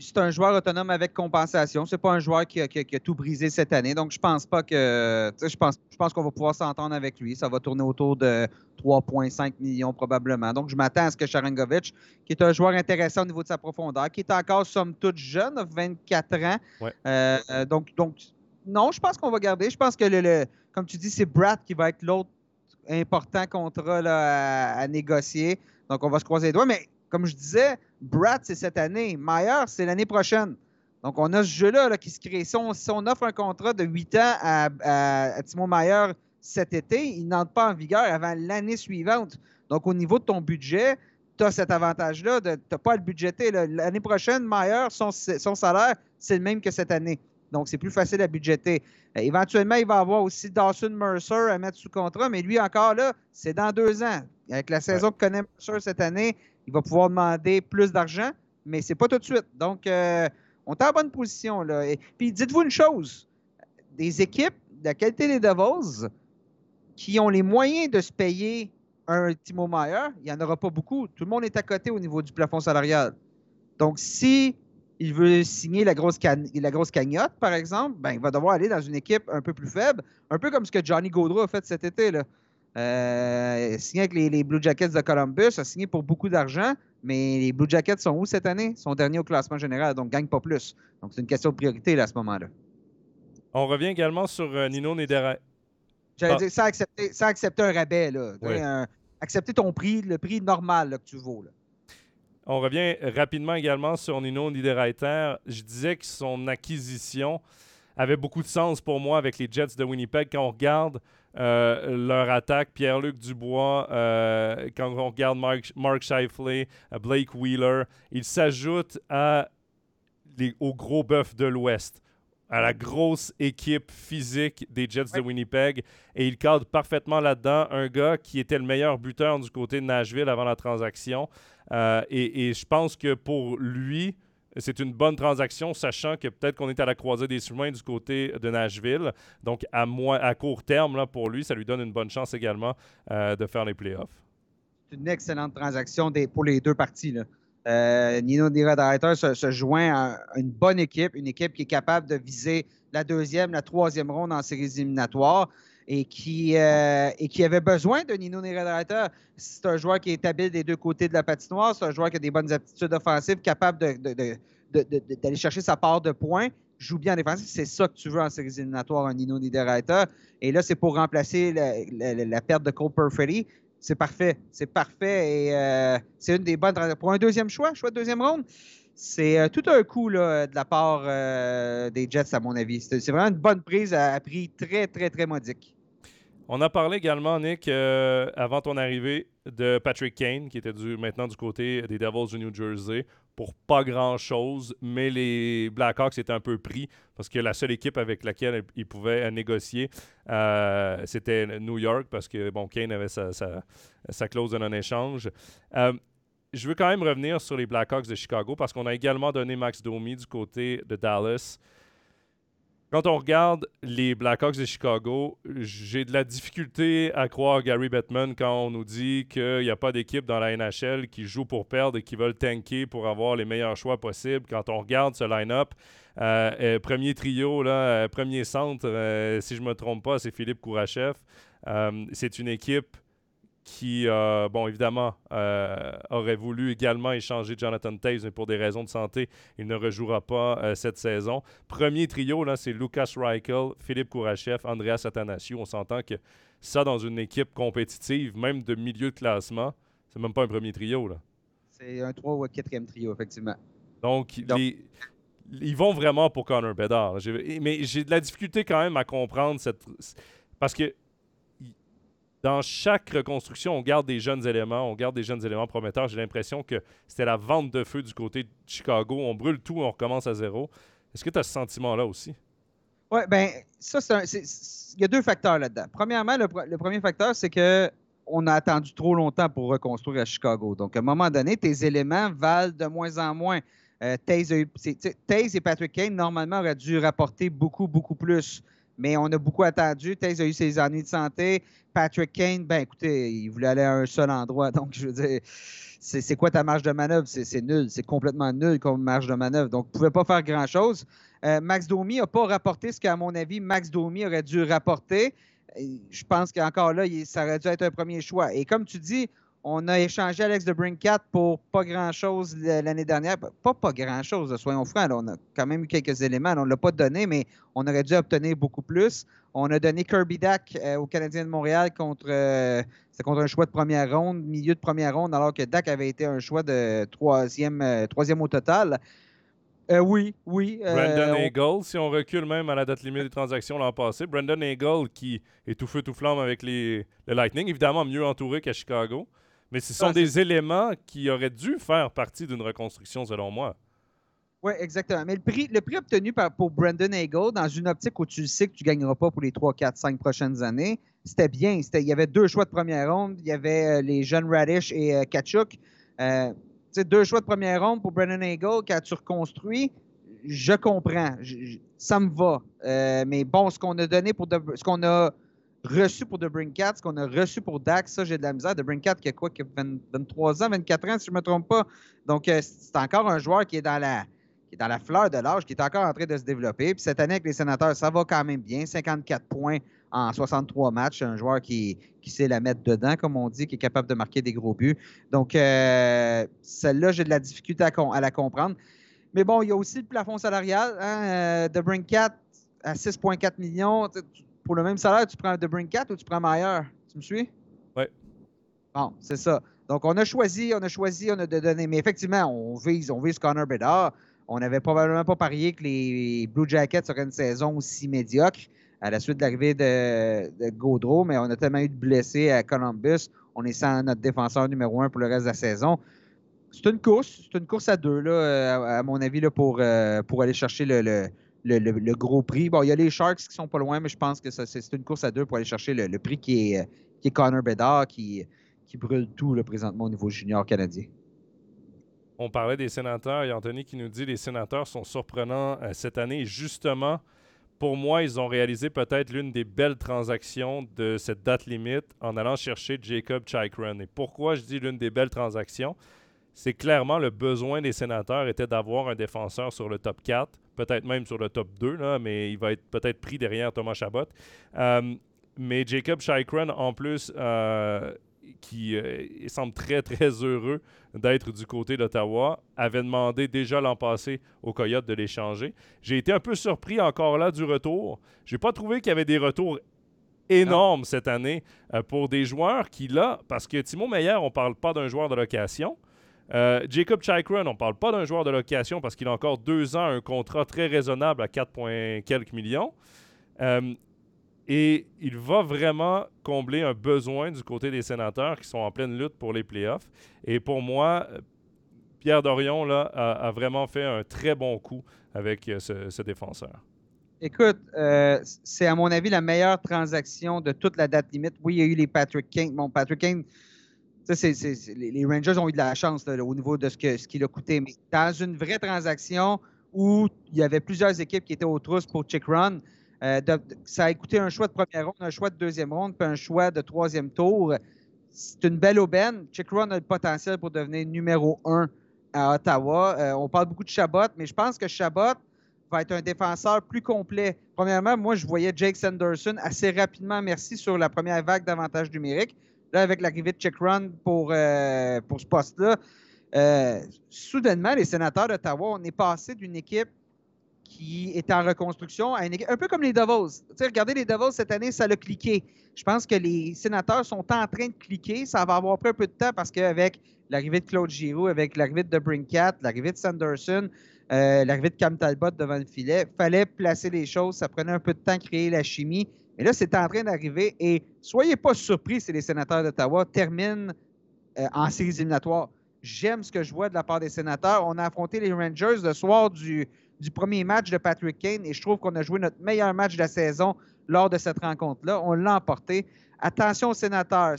c'est un joueur autonome avec compensation. C'est pas un joueur qui a, tout brisé cette année. Donc, je pense pas que. Je pense, je pense qu'on va pouvoir s'entendre avec lui. Ça va tourner autour de 3,5 millions probablement. Donc, je m'attends à ce que Sharangovic, qui est un joueur intéressant au niveau de sa profondeur, qui est encore, somme toute, jeune, 24 ans. Euh, donc, donc, non, je pense qu'on va garder. Je pense que, le, comme tu dis, c'est Brad qui va être l'autre important contrat à, à, négocier. Donc, on va se croiser les doigts. Mais comme je disais, Brad, c'est cette année. Meyer, c'est l'année prochaine. Donc, on a ce jeu-là qui se crée. Si on, offre un contrat de 8 ans à, Timo Meyer cet été, il n'entre pas en vigueur avant l'année suivante. Donc, au niveau de ton budget, tu as cet avantage-là. Tu n'as pas à le budgéter. L'année prochaine, Meyer, son, son salaire, c'est le même que cette année. Donc, c'est plus facile à budgéter. Euh, éventuellement, il va avoir aussi Dawson Mercer à mettre sous contrat, mais lui, encore là, c'est dans deux ans. Avec la saison que connaît Mercer cette année, il va pouvoir demander plus d'argent, mais c'est pas tout de suite. Donc, euh, on est en bonne position. Là. Et, puis, dites-vous une chose des équipes de la qualité des Devils qui ont les moyens de se payer un Timo Meyer, il n'y en aura pas beaucoup. Tout le monde est à côté au niveau du plafond salarial. Donc, si il veut signer la grosse, la grosse cagnotte, par exemple, ben, il va devoir aller dans une équipe un peu plus faible, un peu comme ce que Johnny Gaudreau a fait cet été. Là. Euh, signé avec les, Blue Jackets de Columbus, a signé pour beaucoup d'argent, mais les Blue Jackets sont où cette année? Ils sont derniers au classement général, donc ne gagnent pas plus. Donc c'est une question de priorité là, à ce moment-là. On revient également sur euh, Nino Niederreiter. J'allais ah. dire, sans accepter, accepter, un rabais, là. accepter ton prix, le prix normal que tu vaux. On revient rapidement également sur Nino Niederreiter. Je disais que son acquisition avait beaucoup de sens pour moi avec les Jets de Winnipeg. Quand on regarde euh, leur attaque, Pierre-Luc Dubois, euh, quand on regarde Mark, Mark Shifley, euh, Blake Wheeler, ils s'ajoutent à au gros bœuf de l'Ouest, à la grosse équipe physique des Jets de Winnipeg. Et il cadre parfaitement là-dedans un gars qui était le meilleur buteur du côté de Nashville avant la transaction. et, et je pense que pour lui, c'est une bonne transaction, sachant que peut-être qu'on est à la croisée des chemins du côté de Nashville. Donc, à, à court terme, là, pour lui, ça lui donne une bonne chance également euh, de faire les playoffs. C'est une excellente transaction pour les deux parties. Euh, Nino Niederreiter se, se, joint à une bonne équipe, une équipe qui est capable de viser la deuxième, la troisième ronde en séries éliminatoires et qui, euh, et qui avait besoin de Nino Niederreiter. C'est un joueur qui est habile des deux côtés de la patinoire. C'est un joueur qui a des bonnes aptitudes offensives, capable d'aller chercher sa part de points. Joue bien en défense. C'est ça que tu veux en séries éliminatoires, un Nino Niederreiter. Et là, c'est pour remplacer la, perte de Cole Perfetti. C'est parfait. C'est parfait. Et euh, c'est une des bonnes. Pour un deuxième choix, choix de deuxième ronde, c'est euh, tout un coup là, de la part des Jets, à mon avis. C'est vraiment une bonne prise à prix très, très, très modique. On a parlé également, Nick, euh, avant ton arrivée, de Patrick Kane, qui était maintenant du côté des Devils du New Jersey, pour pas grand-chose, mais les Blackhawks étaient un peu pris parce que la seule équipe avec laquelle ils pouvaient négocier, euh, c'était New York, parce que bon, Kane avait sa, sa, clause de non-échange. Euh, je veux quand même revenir sur les Blackhawks de Chicago parce qu'on a également donné Max Domi du côté de Dallas. Quand on regarde les Blackhawks de Chicago, j'ai de la difficulté à croire Gary Bettman quand on nous dit qu'il n'y a pas d'équipe dans la NHL qui joue pour perdre et qui veulent tanker pour avoir les meilleurs choix possibles. Quand on regarde ce line-up, euh, euh, premier trio, là, euh, premier centre, si je ne me trompe pas, c'est Philippe Kourachev. c'est une équipe qui, euh, bon, évidemment, euh, aurait voulu également échanger Jonathan Taves, mais pour des raisons de santé, il ne rejouera pas euh, cette saison. Premier trio, là, c'est Lucas Reichel, Philippe Kourachev, Andreas Athanasiou. On s'entend que ça, dans une équipe compétitive, même de milieu de classement, c'est même pas un premier trio, là. C'est un 3 ou un 4e trio, effectivement. Donc, ils vont vraiment pour Connor Bedard. Mais j'ai de la difficulté quand même à comprendre cette... Parce que dans chaque reconstruction, on garde des jeunes éléments, on garde des jeunes éléments prometteurs. J'ai l'impression que c'était la vente de feu du côté de Chicago. On brûle tout, on recommence à zéro. Est-ce que tu as ce sentiment-là aussi? Oui, bien, ça, Il y a deux facteurs là-dedans. Premièrement, le, premier facteur, c'est que on a attendu trop longtemps pour reconstruire à Chicago. Donc, à un moment donné, tes éléments valent de moins en moins. Euh, Taze, et Patrick Kane, normalement, auraient dû rapporter beaucoup, beaucoup plus mais on a beaucoup attendu. Taze a eu ses ennuis de santé. Patrick Kane, ben écoutez, il voulait aller à un seul endroit. [LAUGHS] Donc, je veux dire, c'est quoi ta marge de manœuvre? C'est nul. C'est complètement nul comme marge de manœuvre. Donc, ne pouvez pas faire grand-chose. Euh, Max Domi n'a pas rapporté ce qu'à mon avis, Max Domi aurait dû rapporter. Je pense qu'encore là, ça aurait dû être un premier choix. Et comme tu dis, on a échangé Alex de Brinkat pour pas grand-chose l'année dernière. Pas pas grand-chose, soyons francs. on a quand même eu quelques éléments. On ne l'a pas donné, mais on aurait dû obtenir beaucoup plus. On a donné Kirby Dack euh, au Canadien de Montréal contre, euh, contre un choix de première ronde, milieu de première ronde, alors que Dack avait été un choix de troisième, euh, troisième au total. oui, oui. Brandon Eagle, si on recule même à la date limite des transactions l'an passé, Brandon Eagle qui est tout feu tout flamme avec les, le Lightning, évidemment mieux entouré qu'à Chicago. Mais ce sont des éléments qui auraient dû faire partie d'une reconstruction, selon moi. Oui, exactement. Mais le prix, le prix obtenu par, pour Brandon Hagel, dans une optique où tu sais que tu ne gagneras pas pour les 3, 4, 5 prochaines années, c'était bien. Il y avait deux choix de première ronde. Il y avait euh, les jeunes Radish et euh, Kachuk. Euh, deux choix de première ronde pour Brandon Hagel. Quand tu reconstruis, je comprends. ça me va. Euh, mais bon, ce qu'on a donné pour ce qu'on a reçu pour The Brinkat, ce qu'on a reçu pour Dax, ça, j'ai de la misère. The Brinkat, qui a quoi, qui a 23 ans, 24 ans, si je ne me trompe pas. Donc, euh, c'est encore un joueur qui est dans la qui est dans la fleur de l'âge, qui est encore en train de se développer. Puis cette année, avec les sénateurs, ça va quand même bien. 54 points en 63 matchs. Un joueur qui, qui sait la mettre dedans, comme on dit, qui est capable de marquer des gros buts. Donc, euh, celle-là, j'ai de la difficulté à, la comprendre. Mais bon, il y a aussi le plafond salarial. Hein? Euh, The Brinkat à 6,4 millions pour le même salaire, tu prends De 4 ou tu prends Mayer? Tu me suis? Oui. Bon, c'est ça. Donc, on a choisi, on a choisi, on a donné. Mais effectivement, on vise, on vise Connor Bedard. On n'avait probablement pas parié que les Blue Jackets auraient une saison aussi médiocre à la suite de l'arrivée de, de, Gaudreau, mais on a tellement eu de blessés à Columbus. On est sans notre défenseur numéro un pour le reste de la saison. C'est une course, c'est une course à deux, là, à, mon avis, là, pour, euh, pour aller chercher le, le, gros prix. Bon, il y a les Sharks qui sont pas loin, mais je pense que c'est une course à deux pour aller chercher le, prix qui est, qui est Connor Bedard, qui, qui brûle tout le présentement au niveau junior canadien. On parlait des sénateurs. A Anthony qui nous dit que les sénateurs sont surprenants euh, cette année. justement, pour moi, ils ont réalisé peut-être l'une des belles transactions de cette date limite en allant chercher Jacob Chikrin. Et pourquoi je dis l'une des belles transactions? C'est clairement le besoin des sénateurs était d'avoir un défenseur sur le top 4 peut-être même sur le top 2, là, mais il va être peut-être pris derrière Thomas Chabot. Euh, mais Jacob Chikron, en plus, euh, qui euh, semble très, très heureux d'être du côté d'Ottawa, avait demandé déjà l'an passé aux Coyotes de l'échanger. J'ai été un peu surpris encore là du retour. J'ai pas trouvé qu'il y avait des retours énormes cette année pour des joueurs qui, là, parce que Timo Meyer, on parle pas d'un joueur de location, euh, Jacob Chikron, on ne parle pas d'un joueur de location parce qu'il a encore deux ans, un contrat très raisonnable à 4, quelques millions. Euh, Et il va vraiment combler un besoin du côté des sénateurs qui sont en pleine lutte pour les playoffs. Et pour moi, Pierre Dorion a, vraiment fait un très bon coup avec euh, ce, défenseur. Écoute, c'est à mon avis la meilleure transaction de toute la date limite. Oui, il y a eu les Patrick King. Patrick King, les, Rangers ont eu de la chance au niveau de ce qu'il a coûté. Mais dans une vraie transaction où il y avait plusieurs équipes qui étaient aux trousses pour Chick Run, euh, ça a coûté un choix de première ronde, un choix de deuxième ronde, puis un choix de troisième tour. C'est une belle aubaine. Chick Run a le potentiel pour devenir numéro un à Ottawa. Euh, on parle beaucoup de Chabot, mais je pense que Chabot va être un défenseur plus complet. Premièrement, moi, je voyais Jake Sanderson assez rapidement, merci, sur la première vague d'avantages numériques. Là, avec l'arrivée de Check Run pour, euh, pour ce poste-là, euh, soudainement, les sénateurs d'Ottawa, on est passé d'une équipe qui est en reconstruction à une équipe, un peu comme les Devils. Regardez les Devils cette année, ça l'a cliqué. Je pense que les sénateurs sont en train de cliquer. Ça va avoir pris un peu de temps parce qu'avec l'arrivée de Claude Giroux, avec l'arrivée de Brinkat, l'arrivée de Sanderson, euh, l'arrivée de Cam Talbot devant le filet, fallait placer les choses. Ça prenait un peu de temps à créer la chimie. Mais là, c'est en train d'arriver et soyez pas surpris si les sénateurs d'Ottawa terminent euh, en séries éliminatoires. J'aime ce que je vois de la part des sénateurs. On a affronté les Rangers le soir du, premier match de Patrick Kane et je trouve qu'on a joué notre meilleur match de la saison lors de cette rencontre-là. On l'a emporté. Attention aux sénateurs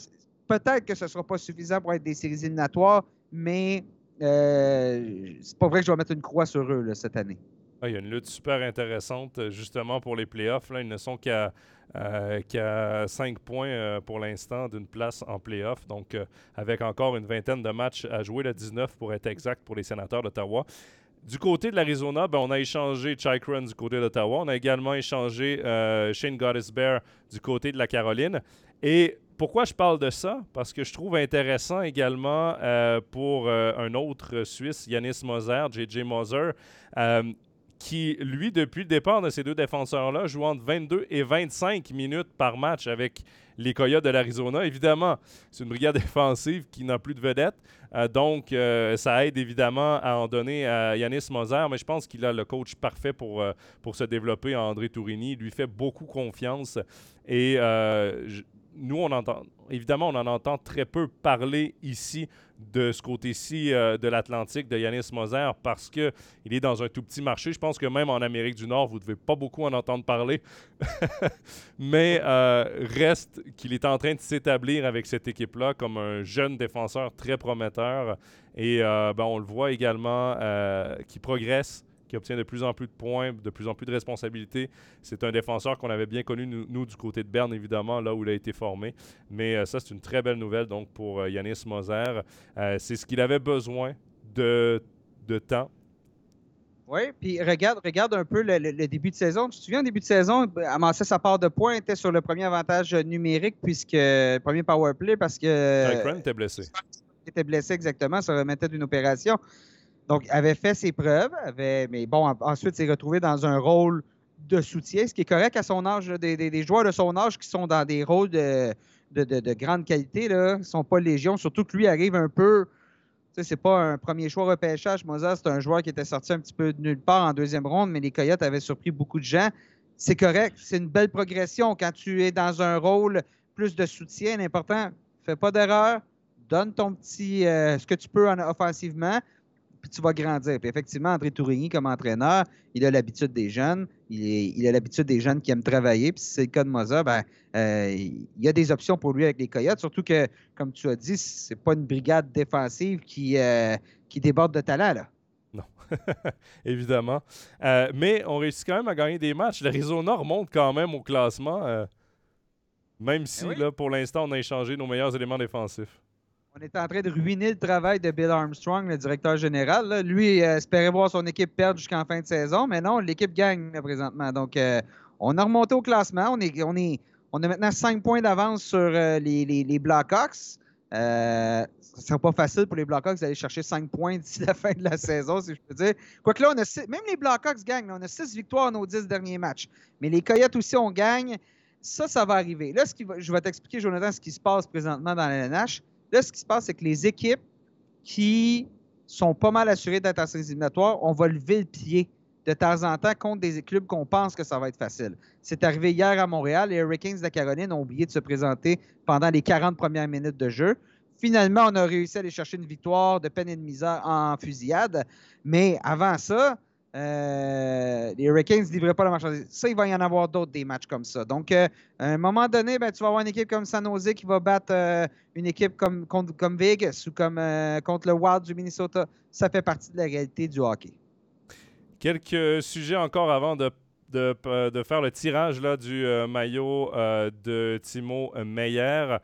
peut-être que ce ne sera pas suffisant pour être des séries éliminatoires, mais euh, c'est pas vrai que je vais mettre une croix sur eux cette année. Ah, il y a une lutte super intéressante euh, justement pour les playoffs. Ils ne sont qu'à euh, 5 points euh, pour l'instant d'une place en playoffs. Donc, avec encore une vingtaine de matchs à jouer, le 19 pour être exact pour les sénateurs d'Ottawa. Du côté de l'Arizona, ben, on a échangé Chikron du côté d'Ottawa. On a également échangé Shane Goddess-Bear du côté de la Caroline. Et pourquoi je parle de ça? Parce que je trouve intéressant également euh, pour euh, un autre Suisse, Yanis Moser, JJ Moser, euh, qui, lui, depuis le départ de ces deux défenseurs-là, joue entre 22 et 25 minutes par match avec les Coyotes de l'Arizona. Évidemment, c'est une brigade [LAUGHS] défensive qui n'a plus de vedette. donc, ça aide évidemment à en donner à Yanis Moser, mais je pense qu'il a le coach parfait pour, pour se développer. André Tourini Il lui fait beaucoup confiance. Et nous, on entend, évidemment, on en entend très peu parler ici de ce côté-ci euh, de l'Atlantique de Yanis Moser parce qu'il est dans un tout petit marché. Je pense que même en Amérique du Nord, vous ne devez pas beaucoup en entendre parler. [LAUGHS] Mais euh, reste qu'il est en train de s'établir avec cette équipe-là comme un jeune défenseur très prometteur. Et euh, ben, on le voit également qui progresse qui obtient de plus en plus de points, de plus en plus de responsabilités. C'est un défenseur qu'on avait bien connu, nous, du côté de Berne, évidemment, là où il a été formé. Mais euh, ça, c'est une très belle nouvelle donc pour euh, Yanis Moser. Euh, c'est ce qu'il avait besoin de, de temps. Oui, puis regarde, regarde un peu le, début de saison. Tu te souviens, début de saison, amassait sa part de points, était sur le premier avantage numérique, puisque premier power play, parce que. Tyron était blessé. Il était blessé exactement, ça remettait d'une opération. Donc, avait fait ses preuves, avait, mais bon, ensuite s'est retrouvé dans un rôle de soutien, ce qui est correct à son âge. Des, joueurs de son âge qui sont dans des rôles de, de, grande qualité ne sont pas légion, surtout que lui arrive un peu. Tu sais, c'est pas un premier choix repêchage. Mozart, c'est un joueur qui était sorti un petit peu de nulle part en deuxième ronde, mais les Coyotes avaient surpris beaucoup de gens. C'est correct, c'est une belle progression quand tu es dans un rôle plus de soutien. L'important, fais pas d'erreur, donne ton petit euh, ce que tu peux offensivement, puis tu vas grandir. Puis effectivement, André Tourigny, comme entraîneur, il a l'habitude des jeunes. Il, a l'habitude des jeunes qui aiment travailler. Puis si c'est le cas de Moza, ben, euh, il y a des options pour lui avec les Coyotes. Surtout que, comme tu as dit, c'est pas une brigade défensive qui, euh, qui déborde de talent. Là. Non, [LAUGHS] évidemment. Euh, mais on réussit quand même à gagner des matchs. L'Arizona remonte quand même au classement. même si, eh là, pour l'instant, on a échangé nos meilleurs éléments défensifs. On est en train de ruiner le travail de Bill Armstrong, le directeur général. Lui euh, espérait voir son équipe perdre jusqu'en fin de saison, mais non, l'équipe gagne présentement. Donc, euh, on a remonté au classement. On, est, on, est, on a maintenant cinq points d'avance sur euh, les, les, Blackhawks. ce ne sera pas facile pour les Blackhawks d'aller chercher cinq points d'ici la fin de la saison, si je peux dire. Quoique là, on a même les Blackhawks gagnent. on a six victoires dans nos dix derniers matchs. Mais les Coyotes aussi, on gagne. Ça, ça va arriver. Là, ce qui je vais t'expliquer, Jonathan, ce qui se passe présentement dans la LNH. Là, ce qui se passe, c'est que les équipes qui sont pas mal assurées d'être en séries éliminatoires, on va lever le pied de temps en temps contre des clubs qu'on pense que ça va être facile. C'est arrivé hier à Montréal. Les Hurricanes de Caroline ont oublié de se présenter pendant les 40 premières minutes de jeu. Finalement, on a réussi à aller chercher une victoire de peine et de misère en fusillade. Mais avant ça, euh, les Hurricanes ne livraient pas la marchandise. Ça, il va y en avoir d'autres des matchs comme ça. Donc, euh, à un moment donné, ben, tu vas avoir une équipe comme San Jose qui va battre euh, une équipe comme, comme Vegas ou comme contre le Wild du Minnesota. Ça fait partie de la réalité du hockey. Quelques sujets encore avant de, de, de faire le tirage là, du maillot de Timo Meyer.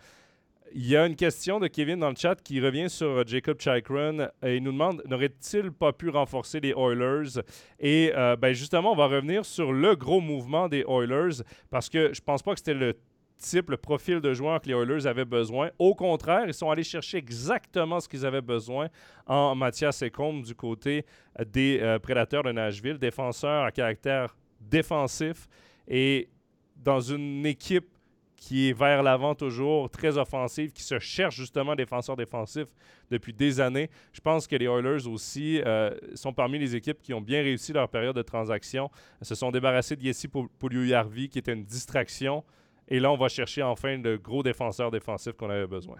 Il y a une question de Kevin dans le chat qui revient sur Jacob Chikron et il nous demande n'aurait-il pas pu renforcer les Oilers? Et euh, ben justement, on va revenir sur le gros mouvement des Oilers parce que je pense pas que c'était le type, le profil de joueur que les Oilers avaient besoin. Au contraire, ils sont allés chercher exactement ce qu'ils avaient besoin en Mathias Ecombe du côté des euh, Prédateurs de Nashville, défenseur à caractère défensif et dans une équipe qui est vers l'avant toujours, très offensive, qui se cherche justement défenseur défensif depuis des années. Je pense que les Oilers aussi euh, sont parmi les équipes qui ont bien réussi leur période de transaction. Se sont débarrassés de Yessi Yarvi, qui était une distraction. Et là, on va chercher enfin le gros défenseur défensif qu'on avait besoin.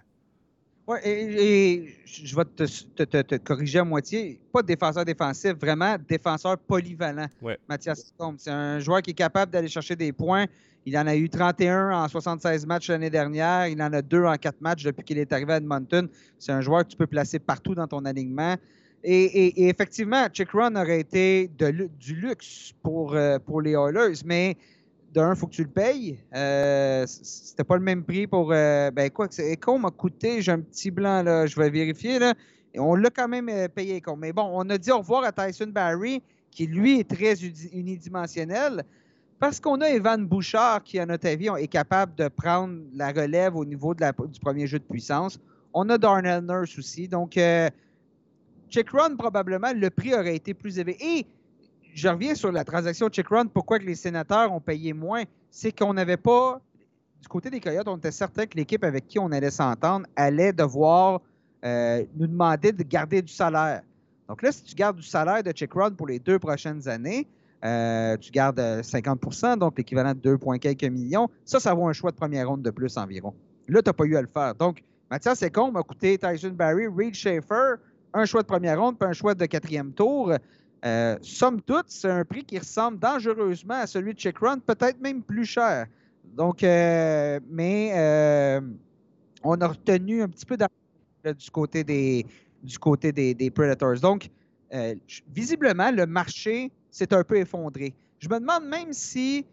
Oui, et, je vais te, corriger à moitié. Pas défenseur défensif, vraiment défenseur polyvalent. Ouais. Mathias Combe, c'est un joueur qui est capable d'aller chercher des points. Il en a eu 31 en 76 matchs l'année dernière. Il en a deux en quatre matchs depuis qu'il est arrivé à Edmonton. C'est un joueur que tu peux placer partout dans ton alignement. Et, effectivement, Chick Run aurait été du luxe pour, euh, pour les Oilers, mais d'un, il faut que tu le payes. Euh, C'était pas le même prix pour. Euh, ben quoi, Ecom m'a coûté, j'ai un petit blanc là, je vais vérifier. Là. on l'a quand même euh, payé Ecom. Mais bon, on a dit au revoir à Tyson Barry, qui lui est très unidimensionnel. Parce qu'on a Evan Bouchard qui, à notre avis, est capable de prendre la relève au niveau du premier jeu de puissance. On a Darnell Nurse aussi. Donc, euh, Check Run, probablement, le prix aurait été plus élevé. Et je reviens sur la transaction Check Run. Pourquoi que les sénateurs ont payé moins? C'est qu'on n'avait pas, du côté des Coyotes, on était certain que l'équipe avec qui on allait s'entendre allait devoir euh, nous demander de garder du salaire. Donc là, si tu gardes du salaire de Check Run pour les deux prochaines années, euh, tu gardes 50% euh, donc l'équivalent de 2, quelques millions. Ça, ça vaut un choix de première ronde de plus environ. Là, tu n'as pas eu à le faire. Donc, Mathias con, m'a coûté Tyson Barry, Reed Schaefer, un choix de première ronde, puis un choix de quatrième tour. Euh, somme toute, c'est un prix qui ressemble dangereusement à celui de Check Run, peut-être même plus cher. Donc, mais on a retenu un petit peu du côté des, du côté des, Predators. Donc, visiblement, le marché s'est un peu effondré. Je me demande même si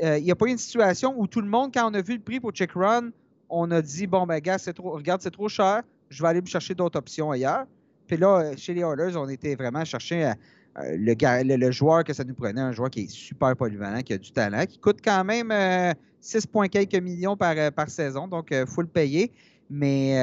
il n'y a pas eu une situation où tout le monde, quand on a vu le prix pour Check Run, on a dit bon ben gars, trop, regarde, c'est trop cher, je vais aller me chercher d'autres options ailleurs. Puis là, chez les Oilers, on était vraiment chercher euh, le, joueur que ça nous prenait, un joueur qui est super polyvalent, qui a du talent, qui coûte quand même 6, euh, quelques millions par, euh, par saison, donc il faut le payer. Mais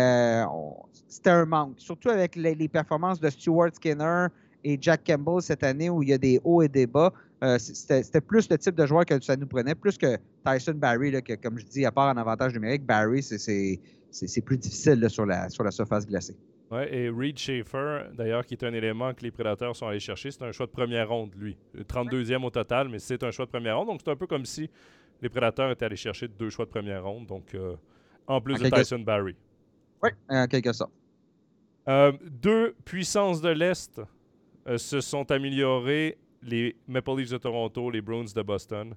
c'était un manque, surtout avec les, performances de Stuart Skinner et Jack Campbell cette année où il y a des hauts et des bas. c'était plus le type de joueur que ça nous prenait, plus que Tyson Barry, là, que, comme je dis, à part en avantage numérique, Barry, c'est plus difficile sur, la, sur la surface glacée. Ouais, et Reed Schaefer, d'ailleurs, qui est un élément que les prédateurs sont allés chercher, c'est un choix de première ronde, lui. 32e au total, mais c'est un choix de première ronde. Donc, c'est un peu comme si les prédateurs étaient allés chercher deux choix de première ronde. Donc, euh, en plus de Tyson Barry. Oui, en quelque sorte. Euh, deux puissances de l'Est euh, se sont améliorées les Maple Leafs de Toronto, les Bruins de Boston.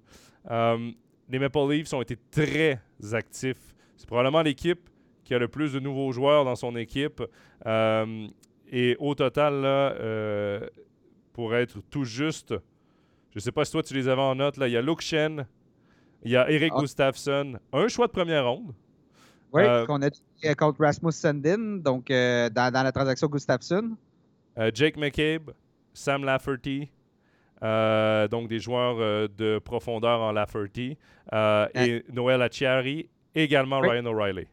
les Maple Leafs ont été très actifs. C'est probablement l'équipe qui a le plus de nouveaux joueurs dans son équipe. Euh, et au total, là, euh, pour être tout juste, je ne sais pas si toi tu les avais en note, là, il y a Luke Shen, il y a Eric ah. Gustafsson, un choix de première ronde. Oui, euh, qu'on a contre Rasmus Sandin, donc dans, la transaction Gustafsson. Jake McCabe, Sam Lafferty, donc des joueurs de profondeur en Lafferty, et Noël Acciari, également Ryan O'Reilly.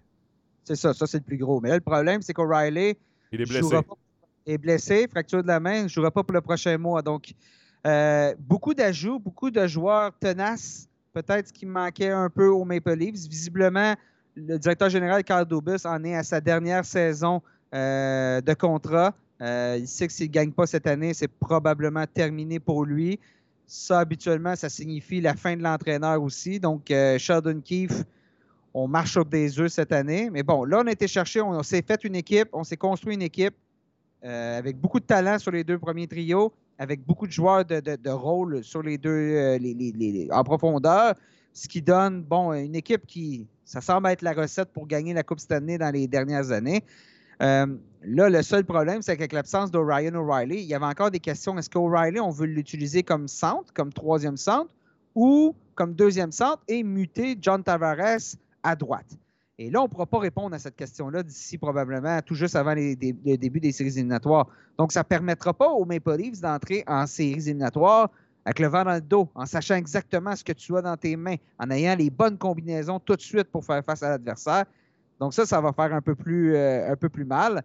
C'est ça, ça c'est le plus gros. Mais là, le problème, c'est qu'O'Reilly il est blessé. est blessé, fracture de la main, ne jouera pas pour le prochain mois. Donc, euh, beaucoup d'ajouts, beaucoup de joueurs tenaces. Peut-être ce qui manquait un peu au Maple Leafs. Visiblement, le directeur général Carl Dubus en est à sa dernière saison euh, de contrat. Euh, il sait que s'il ne gagne pas cette année, c'est probablement terminé pour lui. Ça, habituellement, ça signifie la fin de l'entraîneur aussi. Donc, euh, Sheldon Keefe, on marche sur des cette année. Mais bon, là, on a été chercher, on, s'est fait une équipe, on s'est construit une équipe euh, avec beaucoup de talent sur les deux premiers trios, avec beaucoup de joueurs de, rôle sur les deux en profondeur, ce qui donne, bon, une équipe qui, ça semble être la recette pour gagner la Coupe Stanley dans les dernières années. Là, le seul problème, c'est qu'avec l'absence d'Orion O'Reilly, il y avait encore des questions. Est-ce qu'O'Reilly, on veut l'utiliser comme centre, comme troisième centre, ou comme deuxième centre et muter John Tavares à droite? Et là, on ne pourra pas répondre à cette question-là d'ici probablement tout juste avant le début des séries éliminatoires. Donc, ça ne permettra pas aux Maple Leafs d'entrer en séries éliminatoires avec le vent dans le dos, en sachant exactement ce que tu as dans tes mains, en ayant les bonnes combinaisons tout de suite pour faire face à l'adversaire. Donc ça, ça va faire un peu plus, euh, un peu plus mal.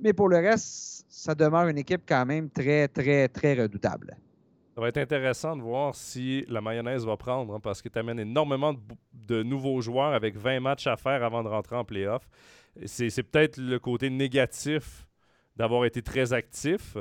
Mais pour le reste, ça demeure une équipe quand même très, très, très redoutable. Ça va être intéressant de voir si la mayonnaise va prendre, hein, parce que tu amènes énormément de, nouveaux joueurs avec 20 matchs à faire avant de rentrer en playoff. C'est peut-être le côté négatif d'avoir été très actif.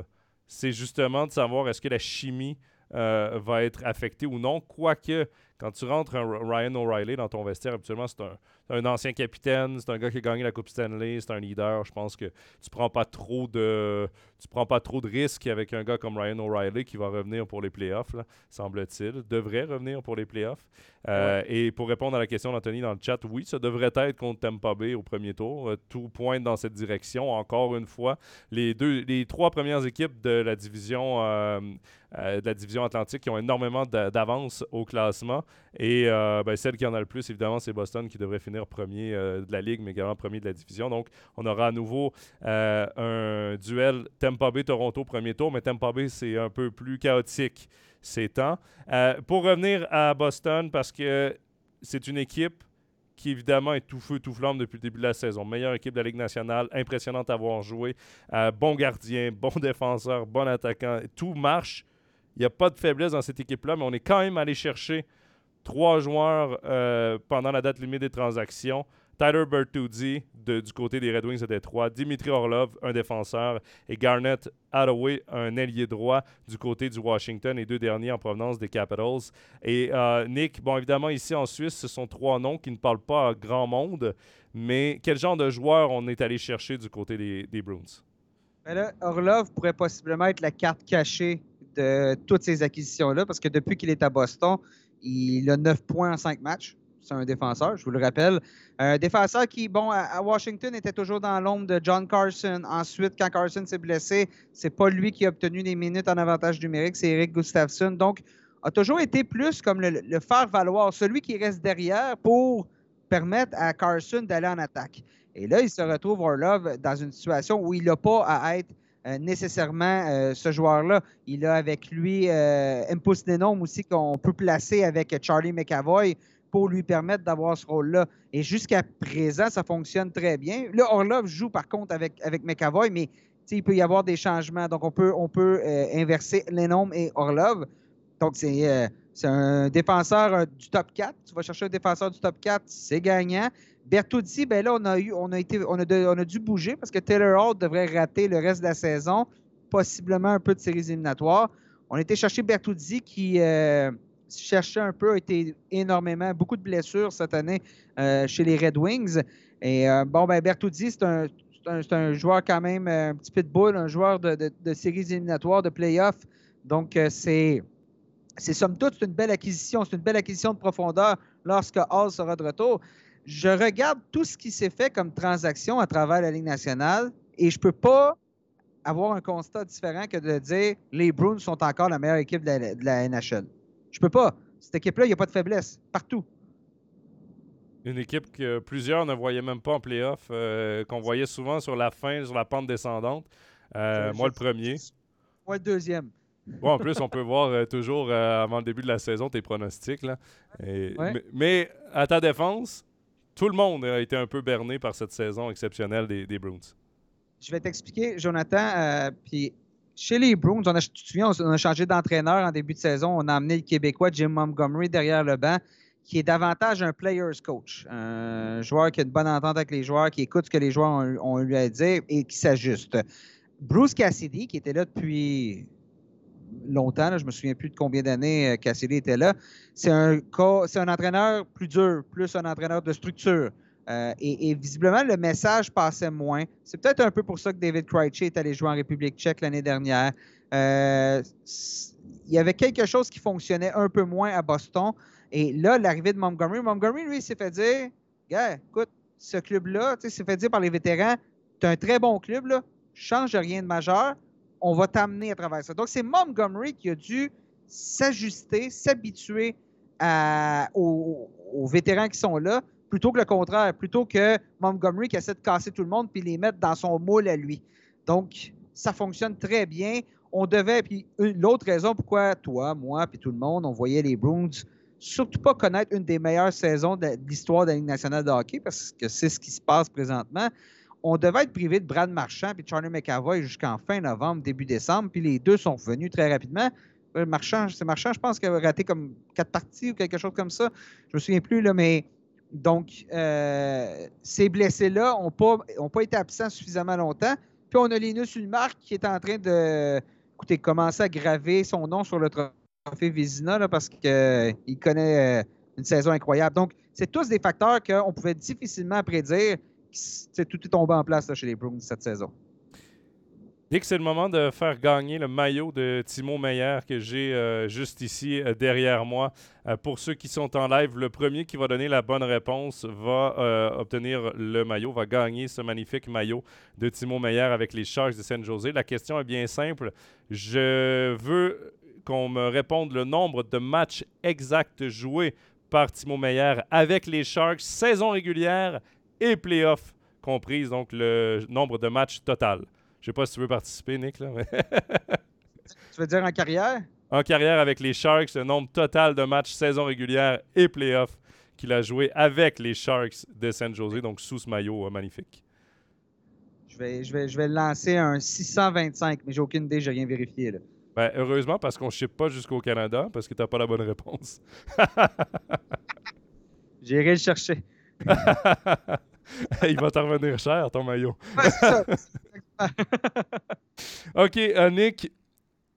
C'est justement de savoir est-ce que la chimie euh, va être affectée ou non. Quoique, quand tu rentres un Ryan O'Reilly dans ton vestiaire, habituellement, c'est un, un ancien capitaine, c'est un gars qui a gagné la Coupe Stanley, c'est un leader. Je pense que tu prends pas trop de tu prends pas trop de risques avec un gars comme Ryan O'Reilly qui va revenir pour les playoffs, semble-t-il. Devrait revenir pour les playoffs. Euh, et pour répondre à la question d'Anthony dans le chat, oui, ça devrait être contre Tampa Bay au premier tour. Euh, tout pointe dans cette direction. Encore une fois, les deux, les trois premières équipes de la division euh, de la division Atlantique qui ont énormément d'avance au classement. Et ben, celle qui en a le plus, évidemment, c'est Boston qui devrait finir premier euh, de la Ligue, mais également premier de la division. Donc, on aura à nouveau euh, un duel Tampa Bay-Toronto premier tour, mais Tampa Bay, c'est un peu plus chaotique ces temps. Euh, pour revenir à Boston, parce que c'est une équipe qui évidemment est tout feu, tout flamme depuis le début de la saison. Meilleure équipe de la Ligue nationale, impressionnante à avoir joué. bon gardien, [LAUGHS] bon défenseur, bon attaquant. Tout marche. Il n'y a pas de faiblesse dans cette équipe-là, mais on est quand même allé chercher trois joueurs euh, pendant la date limite des transactions. Tyler Bertuzzi du côté des Red Wings de Détroit, Dimitri Orlov, un défenseur, et Garnett Hathaway, un ailier droit du côté du Washington, les deux derniers en provenance des Capitals. Et euh, Nick, bon, évidemment, ici en Suisse, ce sont trois noms qui ne parlent pas à grand monde, mais quel genre de joueurs on est allé chercher du côté des, des Bruins? Ben Orlov pourrait possiblement être la carte cachée de toutes ces acquisitions-là, parce que depuis qu'il est à Boston, il a 9 points en 5 matchs. C'est un défenseur, je vous le rappelle. Un défenseur qui, bon, à Washington, était toujours dans l'ombre de John Carson. Ensuite, quand Carson s'est blessé, c'est pas lui qui a obtenu des minutes en avantage numérique, c'est Eric Gustafsson. Donc, a toujours été plus comme le, le faire valoir, celui qui reste derrière pour permettre à Carson d'aller en attaque. Et là, il se retrouve, Orlov, dans une situation où il n'a pas à être euh, nécessairement euh, ce joueur-là. Il a avec lui euh, Impulse Denom aussi qu'on peut placer avec Charlie McAvoy pour lui permettre d'avoir ce rôle-là. Et jusqu'à présent, ça fonctionne très bien. Là, Orlov joue par contre avec, McAvoy, mais il peut y avoir des changements. Donc, on peut, on peut inverser Lennom et Orlov. Donc, c'est un défenseur du top 4. Tu vas chercher un défenseur du top 4, c'est gagnant. Bertuzzi, ben là, on a, eu, on, a été, on, a dû bouger parce que Taylor Hall devrait rater le reste de la saison, possiblement un peu de séries éliminatoires. On a été chercher Bertuzzi qui euh, cherchait un peu, a été énormément, beaucoup de blessures cette année euh, chez les Red Wings. Et euh, bon, ben Bertuzzi, c'est un, joueur quand même un petit pitbull, un joueur de, de, séries éliminatoires, de playoffs. Donc, c'est. C'est somme toute, une belle acquisition. C'est une belle acquisition de profondeur lorsque Hall sera de retour je regarde tout ce qui s'est fait comme transaction à travers la Ligue nationale et je ne peux pas avoir un constat différent que de dire les Bruins sont encore la meilleure équipe de la, NHL. Je peux pas. Cette équipe-là, il n'y a pas de faiblesse partout. Une équipe que plusieurs ne voyaient même pas en playoff, euh, qu'on voyait souvent sur la fin, sur la pente descendante. Euh, moi, le premier. Moi, le deuxième. Bon, en plus, on peut voir euh, toujours avant le début de la saison tes pronostics. Là. mais, à ta défense, tout le monde a été un peu berné par cette saison exceptionnelle des, Bruins. Je vais t'expliquer, Jonathan. Euh, puis chez les Bruins, on a, tu te souviens, on a changé d'entraîneur en début de saison. On a amené le Québécois Jim Montgomery derrière le banc, qui est davantage un player's coach. Un joueur qui a une bonne entente avec les joueurs, qui écoute ce que les joueurs ont, eu à dire et qui s'ajuste. Bruce Cassidy, qui était là depuis longtemps, je je me souviens plus de combien d'années Cassidy était là, c'est un, entraîneur plus dur, plus un entraîneur de structure. et, visiblement, le message passait moins. C'est peut-être un peu pour ça que David Krejci est allé jouer en République tchèque l'année dernière. il y avait quelque chose qui fonctionnait un peu moins à Boston. Et là, l'arrivée de Montgomery, Montgomery, lui, s'est fait dire écoute, ce club-là, s'est fait dire par les vétérans Tu un très bon club, là, change rien de majeur, on va t'amener à travers ça. Donc, c'est Montgomery qui a dû s'ajuster, s'habituer aux, vétérans qui sont là, plutôt que le contraire, plutôt que Montgomery qui essaie de casser tout le monde puis les mettre dans son moule à lui. Donc, ça fonctionne très bien. On devait, puis l'autre raison pourquoi toi, moi, puis tout le monde, on voyait les Bruins surtout pas connaître une des meilleures saisons de, l'histoire de la Ligue nationale de hockey, parce que c'est ce qui se passe présentement. On devait être privé de Brad Marchand et Charlie McAvoy jusqu'en fin novembre, début décembre, puis les deux sont revenus très rapidement. Euh, Marchand, c'est Marchand, je pense qu'il a raté comme quatre parties ou quelque chose comme ça. Je me souviens plus, là, mais donc, euh, ces blessés-là n'ont pas, ont été absents suffisamment longtemps. Puis on a Linus Ulmark qui est en train de écoutez, commencer à graver son nom sur le fait Vézina parce qu'il euh, connaît une saison incroyable. Donc, c'est tous des facteurs qu'on pouvait difficilement prédire. Tout est tombé en place chez les Bruins cette saison. Nick, c'est le moment de faire gagner le maillot de Timo Meyer que j'ai euh, juste ici derrière moi. pour ceux qui sont en live, le premier qui va donner la bonne réponse va obtenir le maillot, va gagner ce magnifique maillot de Timo Meyer avec les Sharks de San Jose. La question est bien simple. Je veux qu'on me réponde le nombre de matchs exacts joués par Timo Meyer avec les Sharks, saison régulière et playoff comprise, donc le nombre de matchs total. Je sais pas si tu veux participer, Nick. Là, [LAUGHS] Tu veux dire en carrière? En carrière avec les Sharks, le nombre total de matchs saison régulière et playoff qu'il a joué avec les Sharks de San Jose, donc sous ce maillot euh, magnifique. Je vais, je, vais, je vais lancer un 625, mais j'ai aucune idée, j'ai rien vérifié. Là. Ben, heureusement, parce qu'on ne ship pas jusqu'au Canada, parce que tu n'as pas la bonne réponse. [LAUGHS] J'irai le chercher. [LAUGHS] [LAUGHS] Il va t'en revenir cher, ton maillot. [LAUGHS] OK, euh, Nick.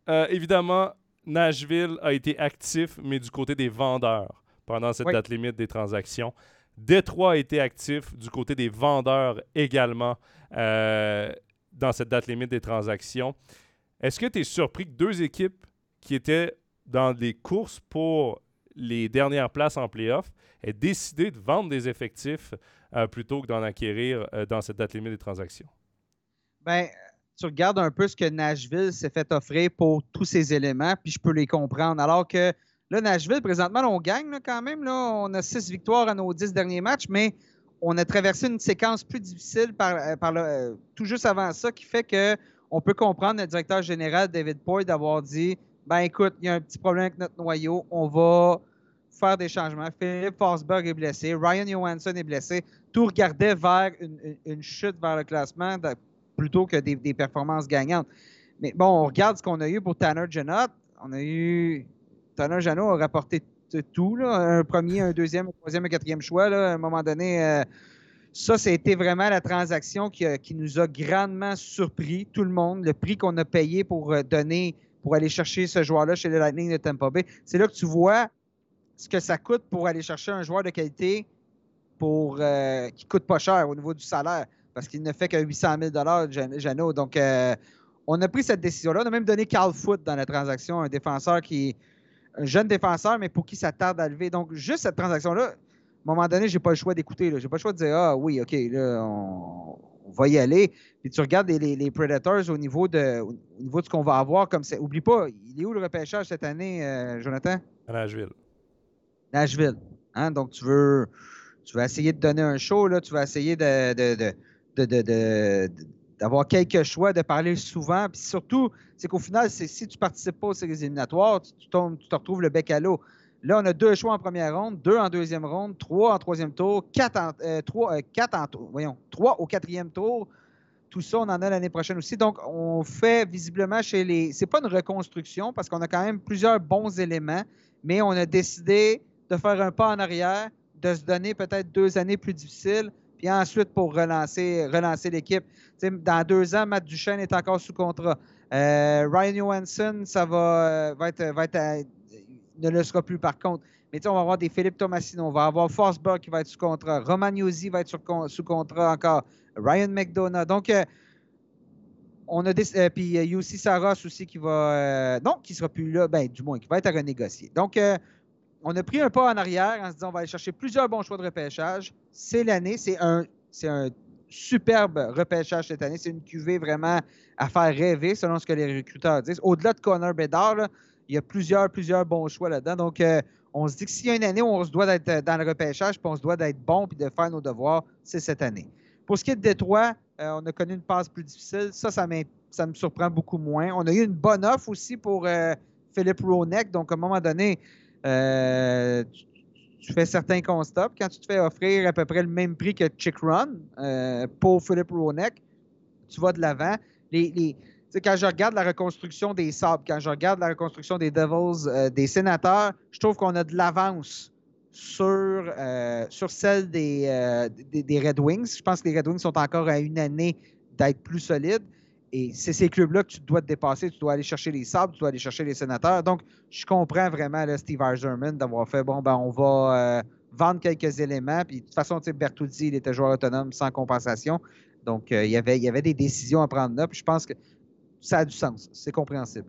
Euh, évidemment, Nashville a été actif, mais du côté des vendeurs pendant cette date limite des transactions. Détroit a été actif du côté des vendeurs également euh, dans cette date limite des transactions. Est-ce que tu es surpris que deux équipes qui étaient dans des courses pour les dernières places en playoff aient décidé de vendre des effectifs euh, plutôt que d'en acquérir euh, dans cette date limite des transactions? Bien, tu regardes un peu ce que Nashville s'est fait offrir pour tous ces éléments, puis je peux les comprendre. Alors que là, Nashville, présentement, on gagne quand même. Là, on a six victoires à nos dix derniers matchs, mais on a traversé une séquence plus difficile par, euh, par tout juste avant ça qui fait que on peut comprendre le directeur général David Poy d'avoir dit ben écoute, il y a un petit problème avec notre noyau, on va faire des changements. Philippe Forsberg est blessé, Ryan Johansson est blessé. Tout regardait vers une, chute vers le classement plutôt que des, performances gagnantes. Mais bon, on regarde ce qu'on a eu pour Tanner Janot. On a eu. Tanner Janot a rapporté tout, un premier, un deuxième, un troisième, un quatrième choix. à un moment donné, euh, ça, c'était vraiment la transaction qui, nous a grandement surpris, tout le monde. Le prix qu'on a payé pour euh, donner, pour aller chercher ce joueur-là chez le Lightning de Tampa Bay. C'est là que tu vois ce que ça coûte pour aller chercher un joueur de qualité pour, euh, qui coûte pas cher au niveau du salaire, parce qu'il ne fait que 800 000 Jeannot. Donc, euh, on a pris cette décision-là. On a même donné Carl Foot dans la transaction, un défenseur qui un jeune défenseur, mais pour qui ça tarde à lever. Donc, juste cette transaction-là, à un moment donné, j'ai pas le choix d'écouter. J'ai pas le choix de dire Ah oui, OK, là, on, va y aller. Puis tu regardes les, Predators au niveau de au niveau de ce qu'on va avoir comme ça. Oublie pas, il est où le repêchage cette année, euh, Jonathan? À Nashville. Nashville. Hein? Donc tu veux tu veux essayer de donner un show, là, tu vas essayer de, de, d'avoir quelques choix, de parler souvent. Puis surtout, c'est qu'au final, c'est si tu ne participes pas aux séries éliminatoires, tu, tu, te retrouves le bec à l'eau. Là, on a deux choix en première ronde, deux en deuxième ronde, trois en troisième tour, quatre en, euh, trois, euh, quatre en voyons, trois au quatrième tour. Tout ça, on en a l'année prochaine aussi. Donc, on fait visiblement chez les. C'est pas une reconstruction parce qu'on a quand même plusieurs bons éléments, mais on a décidé de faire un pas en arrière, de se donner peut-être deux années plus difficiles, puis ensuite pour relancer, relancer l'équipe. Dans deux ans, Matt Duchesne est encore sous contrat. Euh, Ryan Johansson, ça va, va, être, va être ne le sera plus par contre. Mais on va avoir des Philippe Tomassino, on va avoir Forsberg qui va être sous contrat, Roman va être sous contrat encore, Ryan McDonough. Donc, euh, on a des, euh, puis UC Saros aussi qui va. non, qui sera plus là, ben, du moins, qui va être à renégocier. Donc, on a pris un pas en arrière en se disant on va aller chercher plusieurs bons choix de repêchage. C'est l'année, c'est un, superbe repêchage cette année. C'est une cuvée vraiment à faire rêver selon ce que les recruteurs disent. Au-delà de Connor Bedard, il y a plusieurs, plusieurs bons choix là-dedans. Donc, euh, on se dit que s'il y a une année où on se doit d'être euh, dans le repêchage, puis on se doit d'être bon puis de faire nos devoirs, c'est cette année. Pour ce qui est de Détroit, euh, on a connu une passe plus difficile. Ça, ça, ça, me surprend beaucoup moins. On a eu une bonne offre aussi pour Philippe Ronek. Donc, à un moment donné, tu, fais certains constats. Quand tu te fais offrir à peu près le même prix que Chick Run pour Philippe Ronek, tu vas de l'avant. quand je regarde la reconstruction des Sabres, quand je regarde la reconstruction des Devils, euh, des Sénateurs, je trouve qu'on a de l'avance sur, euh, sur celle euh, des, des, Red Wings. Je pense que les Red Wings sont encore à une année d'être plus solides. Et c'est ces clubs-là que tu dois te dépasser. Tu dois aller chercher les Sabres, tu dois aller chercher les Sénateurs. Donc, je comprends vraiment Steve Eiserman d'avoir fait bon, ben, on va vendre quelques éléments. Puis, de toute façon, Bertuzzi, il était joueur autonome sans compensation. Donc, il, y avait, il y avait des décisions à prendre là. Puis, je pense que ça a du sens. C'est compréhensible.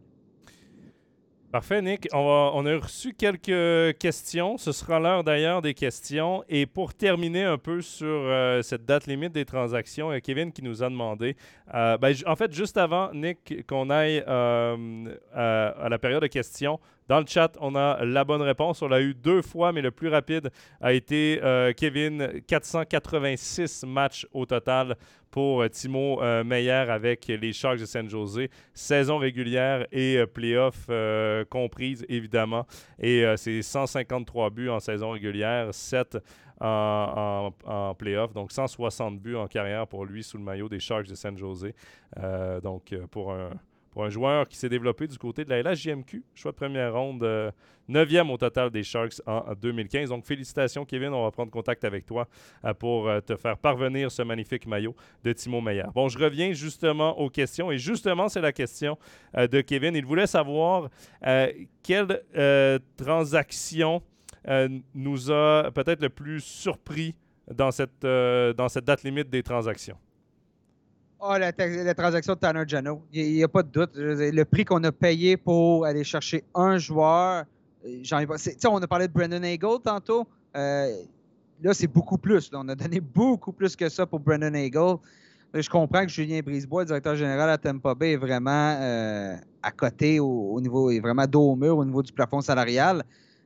Parfait, Nick. On, a reçu quelques questions. Ce sera l'heure d'ailleurs des questions. Et pour terminer un peu sur euh, cette date limite des transactions, il y a Kevin qui nous a demandé. Euh, ben, en fait, juste avant, Nick, qu'on aille euh, à, la période de questions, dans le chat, on a la bonne réponse. On l'a eu deux fois, mais le plus rapide a été euh, Kevin. 486 matchs au total pour euh, Timo euh, Meyer avec les Sharks de San Jose. Saison régulière et playoff comprise, évidemment. Et c'est 153 buts en saison régulière, 7 en, en, playoff. Donc 160 buts en carrière pour lui sous le maillot des Sharks de San Jose. donc pour un pour un joueur qui s'est développé du côté de la LHJMQ. Choix de première ronde, 9e euh, au total des Sharks en 2015. Donc, félicitations, Kevin. On va prendre contact avec toi euh, pour euh, te faire parvenir ce magnifique maillot de Timo Meyer. Bon, je reviens justement aux questions. Et justement, c'est la question de Kevin. Il voulait savoir quelle transaction nous a peut-être le plus surpris dans cette date limite des transactions. Ah, la, transaction de Tanner Jano. Il n'y a, pas de doute. Le prix qu'on a payé pour aller chercher un joueur, euh, j'en ai pas. On a parlé de Brendan Eagle tantôt. Euh, là, c'est beaucoup plus. On a donné beaucoup plus que ça pour Brendan Eagle. Je comprends que Julien Brisebois, directeur général à Tampa Bay, est vraiment euh, à côté au, niveau, est vraiment dos au mur au niveau du plafond salarial.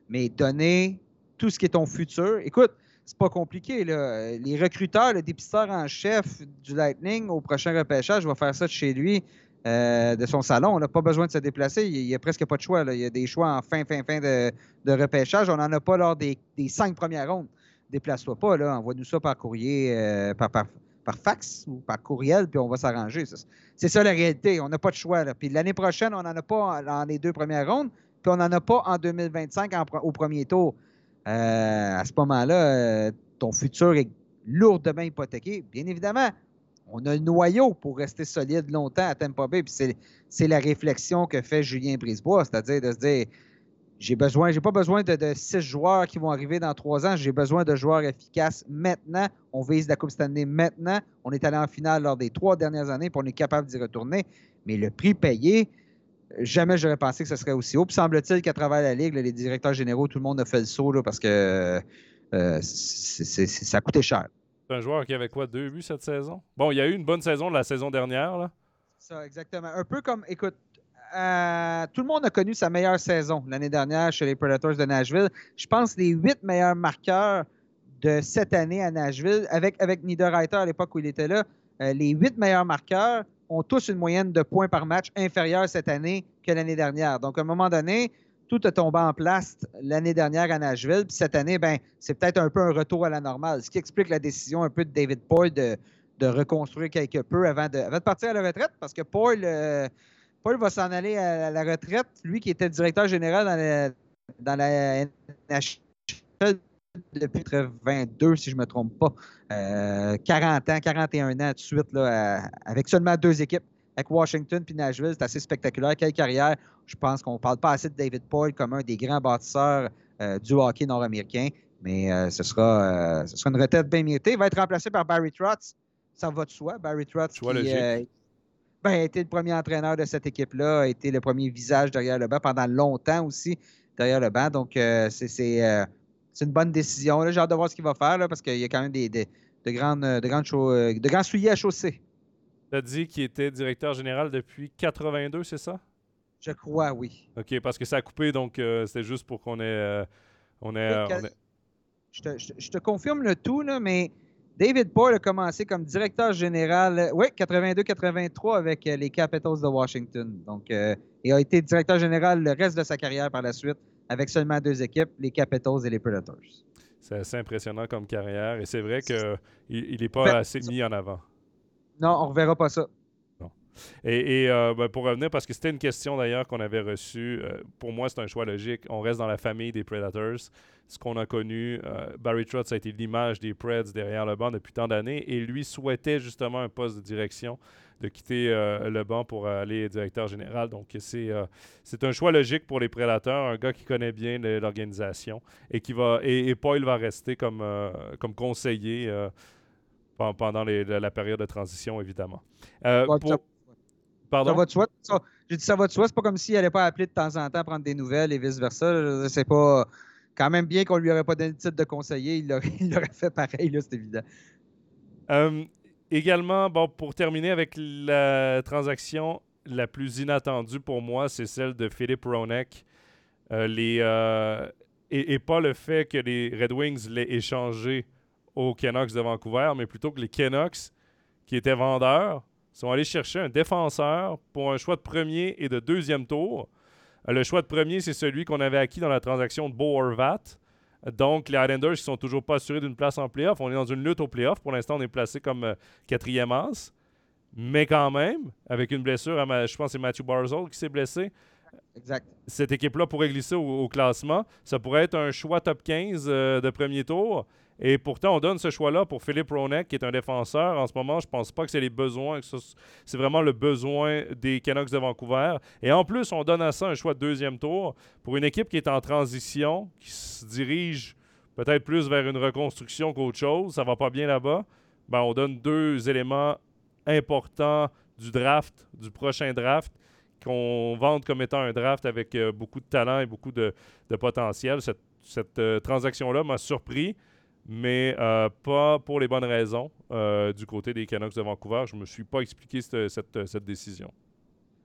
Mais donner tout ce qui est ton futur. Écoute, c'est pas compliqué. Là. Les recruteurs, le dépisteur en chef du Lightning au prochain repêchage va faire ça de chez lui, euh, de son salon. On n'a pas besoin de se déplacer. Il n'y a presque pas de choix. Il y a des choix en fin, fin, fin de, repêchage. On n'en a pas lors des, cinq premières rondes. Déplace-toi pas. Là. Envoie-nous ça par courrier, euh, par, fax ou par courriel, puis on va s'arranger. C'est ça la réalité. On n'a pas de choix. Puis l'année prochaine, on n'en a pas dans les deux premières rondes, puis on n'en a pas en 2025 au premier tour. Euh, à ce moment-là, euh, ton futur est lourdement hypothéqué. Bien évidemment, on a le noyau pour rester solide longtemps à Tampa Bay. Puis c'est la réflexion que fait Julien Brisebois, c'est-à-dire de se dire j'ai besoin, j'ai pas besoin de, six joueurs qui vont arriver dans trois ans. J'ai besoin de joueurs efficaces maintenant. On vise la Coupe année maintenant. On est allé en finale lors des trois dernières années, puis on est capable d'y retourner. Mais le prix payé, jamais j'aurais pensé que ce serait aussi haut. Puis semble-t-il qu'à travers la Ligue, les directeurs généraux, tout le monde a fait le saut parce que euh, ça coûté cher. C'est un joueur qui avait quoi, deux buts cette saison? Bon, il y a eu une bonne saison de la saison dernière. Là. Ça, exactement. Un peu comme, écoute, euh, tout le monde a connu sa meilleure saison l'année dernière chez les Predators de Nashville. Je pense les huit meilleurs marqueurs de cette année à Nashville, avec, avec Niederreiter à l'époque où il était là, euh, les huit meilleurs marqueurs, ont tous une moyenne de points par match inférieure cette année que l'année dernière. Donc, à un moment donné, tout a tombé en place l'année dernière à Nashville. Puis cette année, ben, c'est peut-être un peu un retour à la normale, ce qui explique la décision un peu de David Paul de, reconstruire quelque peu avant de, de, partir à la retraite, parce que Paul, euh, va s'en aller à la retraite, lui qui était directeur général dans la, dans la NHL depuis 22, si je ne me trompe pas. 40 ans, 41 ans de suite, là, avec seulement deux équipes. Avec Washington puis Nashville, c'est assez spectaculaire. Quelle carrière? Je pense qu'on ne parle pas assez de David Poyle comme un des grands bâtisseurs du hockey nord-américain. Mais ce, sera, ce sera une retraite bien méritée. Il va être remplacé par Barry Trotz. Ça va de soi. Barry Trotz qui, ben, a été le premier entraîneur de cette équipe-là, a été le premier visage derrière le banc pendant longtemps aussi derrière le banc. Donc, euh, c'est euh, une bonne décision. J'ai hâte de voir ce qu'il va faire parce qu'il y a quand même des, de, grandes, de, grandes euh, de grands souliers à chausser. Tu as dit qu'il était directeur général depuis 82, c'est ça? Je crois, oui. OK, parce que ça a coupé, donc c'était juste pour qu'on ait, on ait, Je, te, je, te, confirme le tout, là, mais David Boyle a commencé comme directeur général, euh, oui, 82-83 avec euh, les Capitals de Washington. Donc, euh, il a été directeur général le reste de sa carrière par la suite avec seulement deux équipes, les Capitals et les Predators. C'est assez impressionnant comme carrière et c'est vrai qu'il n'est pas assez mis en avant. Non, on ne reverra pas ça. Et, ben, pour revenir, parce que c'était une question d'ailleurs qu'on avait reçue, pour moi c'est un choix logique. On reste dans la famille des Predators ce qu'on a connu. Euh, Barry Trotz a été l'image des Preds derrière le banc depuis tant d'années et lui souhaitait justement un poste de direction, de quitter euh, le banc pour aller directeur général. Donc, c'est euh, c'est un choix logique pour les Prédateurs, un gars qui connaît bien l'organisation et qui va et, Paul va rester comme, comme conseiller pendant la période de transition, évidemment. Pardon? Ça va de soi. J'ai dit ça va de soi. C'est pas comme s'il n'allait pas appeler de temps en temps prendre des nouvelles et vice-versa. C'est pas quand même bien qu'on lui aurait pas donné le titre de conseiller, il l'aurait [LAUGHS] fait pareil, c'est évident. Euh, également, pour terminer avec la transaction la plus inattendue pour moi, c'est celle de Philippe Ronek. Euh, euh, et, pas le fait que les Red Wings l'aient échangé aux Canucks de Vancouver, mais plutôt que les Canucks, qui étaient vendeurs, sont allés chercher un défenseur pour un choix de premier et de deuxième tour euh, le choix de premier, c'est celui qu'on avait acquis dans la transaction de Bo Horvat. Donc, les Islanders ne sont toujours pas assurés d'une place en playoff. On est dans une lutte au playoff. Pour l'instant, on est placé comme euh, quatrième as. Mais quand même, avec une blessure, à je pense que c'est Matthew Barzell qui s'est blessé. Exact. Cette équipe-là pourrait glisser au, classement. Ça pourrait être un choix top 15 euh, de premier tour. Et pourtant, on donne ce choix-là pour Philippe Ronek, qui est un défenseur. En ce moment, je ne pense pas que c'est les besoins, c'est vraiment le besoin des Canucks de Vancouver. Et en plus, on donne à ça un choix de deuxième tour pour une équipe qui est en transition, qui se dirige peut-être plus vers une reconstruction qu'autre chose. Ça va pas bien là-bas. Ben, on donne deux éléments importants du draft, du prochain draft, qu'on vende comme étant un draft avec euh, beaucoup de talent et beaucoup de, potentiel. Cette, euh, transaction-là m'a surpris mais euh, pas pour les bonnes raisons euh, du côté des Canucks de Vancouver. Je ne me suis pas expliqué cette, décision.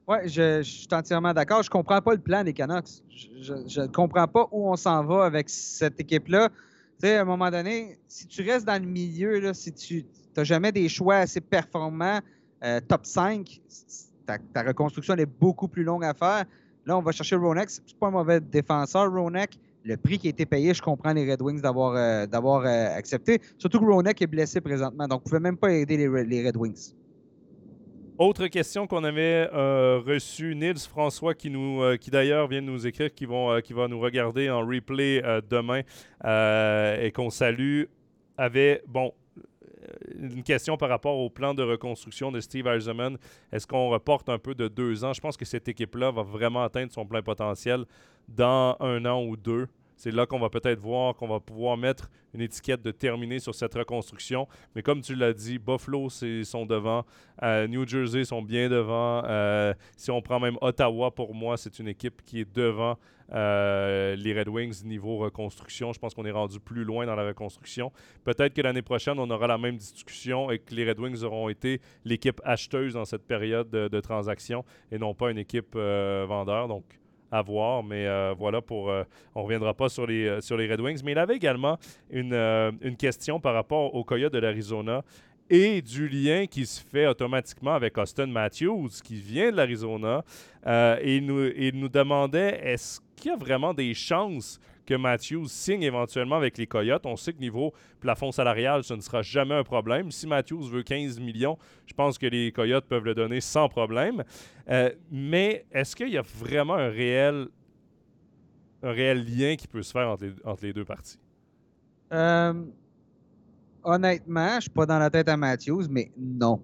Oui, je, suis entièrement d'accord. Je ne comprends pas le plan des Canucks. Je ne comprends pas où on s'en va avec cette équipe-là. Tu sais, à un moment donné, si tu restes dans le milieu, là, si tu n'as jamais des choix assez performants, euh, top 5, ta, reconstruction est beaucoup plus longue à faire. Là, on va chercher Ronek. Ce n'est pas un mauvais défenseur, Ronek le prix qui a été payé, je comprends les Red Wings d'avoir euh, euh, accepté. Surtout que Ronek est blessé présentement, donc ne pouvez même pas aider les, Red Wings. Autre question qu'on avait euh, reçue, Nils François, qui, nous, qui d'ailleurs vient de nous écrire, qui, vont, qui va nous regarder en replay demain et qu'on salue, avait, bon, une question par rapport au plan de reconstruction de Steve Eisenman. Est-ce qu'on reporte un peu de deux ans? Je pense que cette équipe-là va vraiment atteindre son plein potentiel dans un an ou deux. C'est là qu'on va peut-être voir qu'on va pouvoir mettre une étiquette de terminé sur cette reconstruction. Mais comme tu l'as dit, Buffalo sont devant, euh, New Jersey sont bien devant. Euh, si on prend même Ottawa, pour moi, c'est une équipe qui est devant euh, les Red Wings niveau reconstruction. Je pense qu'on est rendu plus loin dans la reconstruction. Peut-être que l'année prochaine, on aura la même discussion et que les Red Wings auront été l'équipe acheteuse dans cette période de, de transaction et non pas une équipe vendeur. Donc, à voir. Mais euh, voilà, pour, euh, on ne reviendra pas sur les, euh, sur les Red Wings. Mais il avait également une, une question par rapport au Coyote de l'Arizona et du lien qui se fait automatiquement avec Austin Matthews, qui vient de l'Arizona. et nous, il nous demandait est-ce qu'il y a vraiment des chances que Matthews signe éventuellement avec les Coyotes. On sait que niveau plafond salarial, ce ne sera jamais un problème. Si Matthews veut 15 millions, je pense que les Coyotes peuvent le donner sans problème. Euh, mais est-ce qu'il y a vraiment un réel, un réel lien qui peut se faire entre les, deux parties? Euh, honnêtement, je suis pas dans la tête à Matthews, mais non.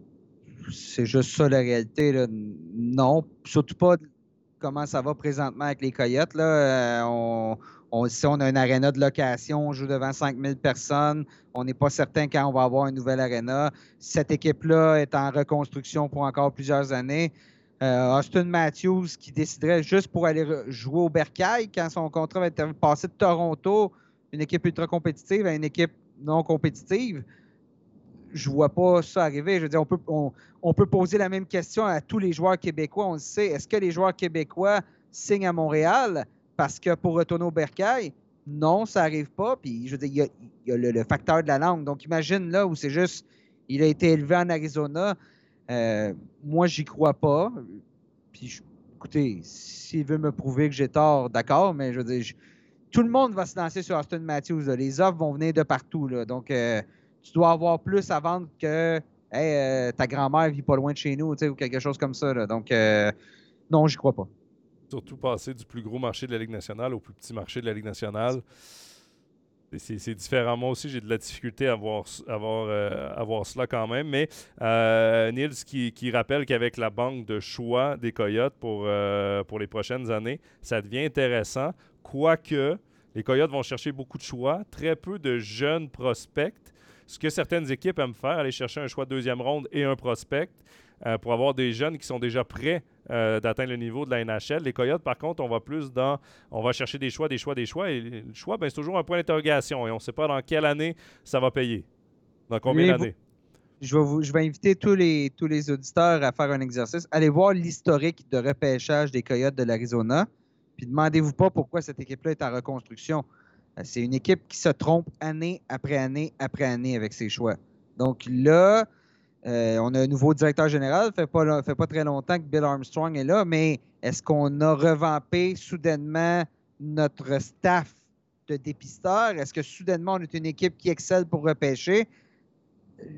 C'est juste ça la réalité. Là. Non. Surtout pas comment ça va présentement avec les Coyotes. Euh, on, on, on a une aréna de location, on joue devant 5000 personnes. On n'est pas certain quand on va avoir une nouvelle aréna. Cette équipe-là est en reconstruction pour encore plusieurs années. Euh, Austin Matthews qui déciderait juste pour aller jouer au Bercail quand son contrat va être passé de Toronto, une équipe ultra compétitive, à une équipe non compétitive. Je vois pas ça arriver. Je veux dire, on peut, on, peut poser la même question à tous les joueurs québécois. On le sait. Est-ce que les joueurs québécois signent à Montréal parce que pour retourner au Bercail? Non, ça n'arrive pas. Puis, je veux dire, il y a, le, facteur de la langue. Donc, imagine là où c'est juste, il a été élevé en Arizona. Euh, moi, j'y crois pas. Puis, écoutez, s'il veut me prouver que j'ai tort, d'accord, mais je veux dire, tout le monde va se lancer sur Austin Matthews. Les offres vont venir de partout. Là. Donc, euh, tu dois avoir plus à vendre que euh, ta grand-mère vit pas loin de chez nous ou quelque chose comme ça. Donc, non, j'y crois pas. Surtout passer du plus gros marché de la Ligue nationale au plus petit marché de la Ligue nationale. C'est différent. Moi aussi, j'ai de la difficulté à voir, euh, cela quand même. Mais euh, Nils qui, rappelle qu'avec la banque de choix des Coyotes pour, euh, pour les prochaines années, ça devient intéressant. Quoique, les Coyotes vont chercher beaucoup de choix, très peu de jeunes prospects. Ce que certaines équipes aiment faire, aller chercher un choix de deuxième ronde et un prospect. Euh, pour avoir des jeunes qui sont déjà prêts euh, d'atteindre le niveau de la NHL. Les Coyotes, par contre, on va plus dans. On va chercher des choix, des choix, des choix. Et le choix, ben, c'est toujours un point d'interrogation. Et on ne sait pas dans quelle année ça va payer. Dans combien d'années? Je vais, je vais inviter tous les, tous les auditeurs à faire un exercice. Allez voir l'historique de repêchage des Coyotes de l'Arizona. Puis demandez-vous pas pourquoi cette équipe-là est en reconstruction. Euh, c'est une équipe qui se trompe année après année après année avec ses choix. Donc là, euh, on a un nouveau directeur général. Ça fait pas, fait pas très longtemps que Bill Armstrong est là, mais est-ce qu'on a revampé soudainement notre staff de dépisteurs? Est-ce que soudainement on est une équipe qui excelle pour repêcher?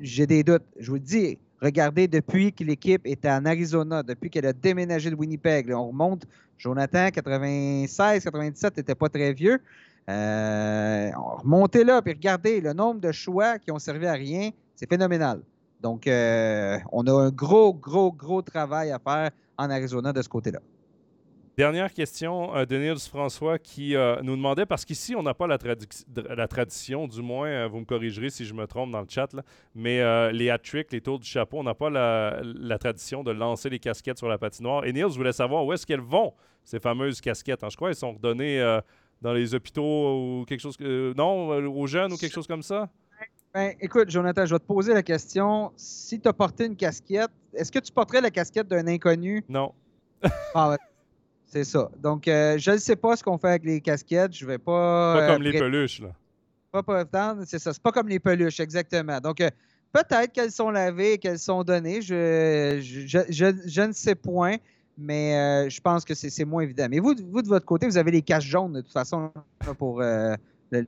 J'ai des doutes. Je vous le dis, regardez, depuis que l'équipe était en Arizona, depuis qu'elle a déménagé de Winnipeg, on remonte, Jonathan, 96, 97, n'était pas très vieux. Euh, remontez là, puis regardez le nombre de choix qui ont servi à rien, c'est phénoménal. Donc, euh, on a un gros, gros, gros travail à faire en Arizona de ce côté-là. Dernière question euh, de Nils François qui nous demandait, parce qu'ici, on n'a pas la, tradition, du moins, vous me corrigerez si je me trompe dans le chat, mais les hat-tricks, les tours du chapeau, on n'a pas la, tradition de lancer les casquettes sur la patinoire. Et Nils voulait savoir où est-ce qu'elles vont, ces fameuses casquettes. je crois qu'elles sont redonnées dans les hôpitaux ou quelque chose, non, aux jeunes ou quelque chose comme ça? Ben, écoute, Jonathan, je vais te poser la question. Si tu as porté une casquette, est-ce que tu porterais la casquette d'un inconnu? Non. [LAUGHS] ah, C'est ça. Donc, euh, je ne sais pas ce qu'on fait avec les casquettes. Je vais pas. Pas comme euh, les peluches, là. Pas pour c'est ça. C'est pas comme les peluches, exactement. Donc, euh, peut-être qu'elles sont lavées, qu'elles sont données. Je, je, ne sais point, mais je pense que c'est moins évident. Mais vous, vous, de votre côté, vous avez les caches jaunes, de toute façon, pour les,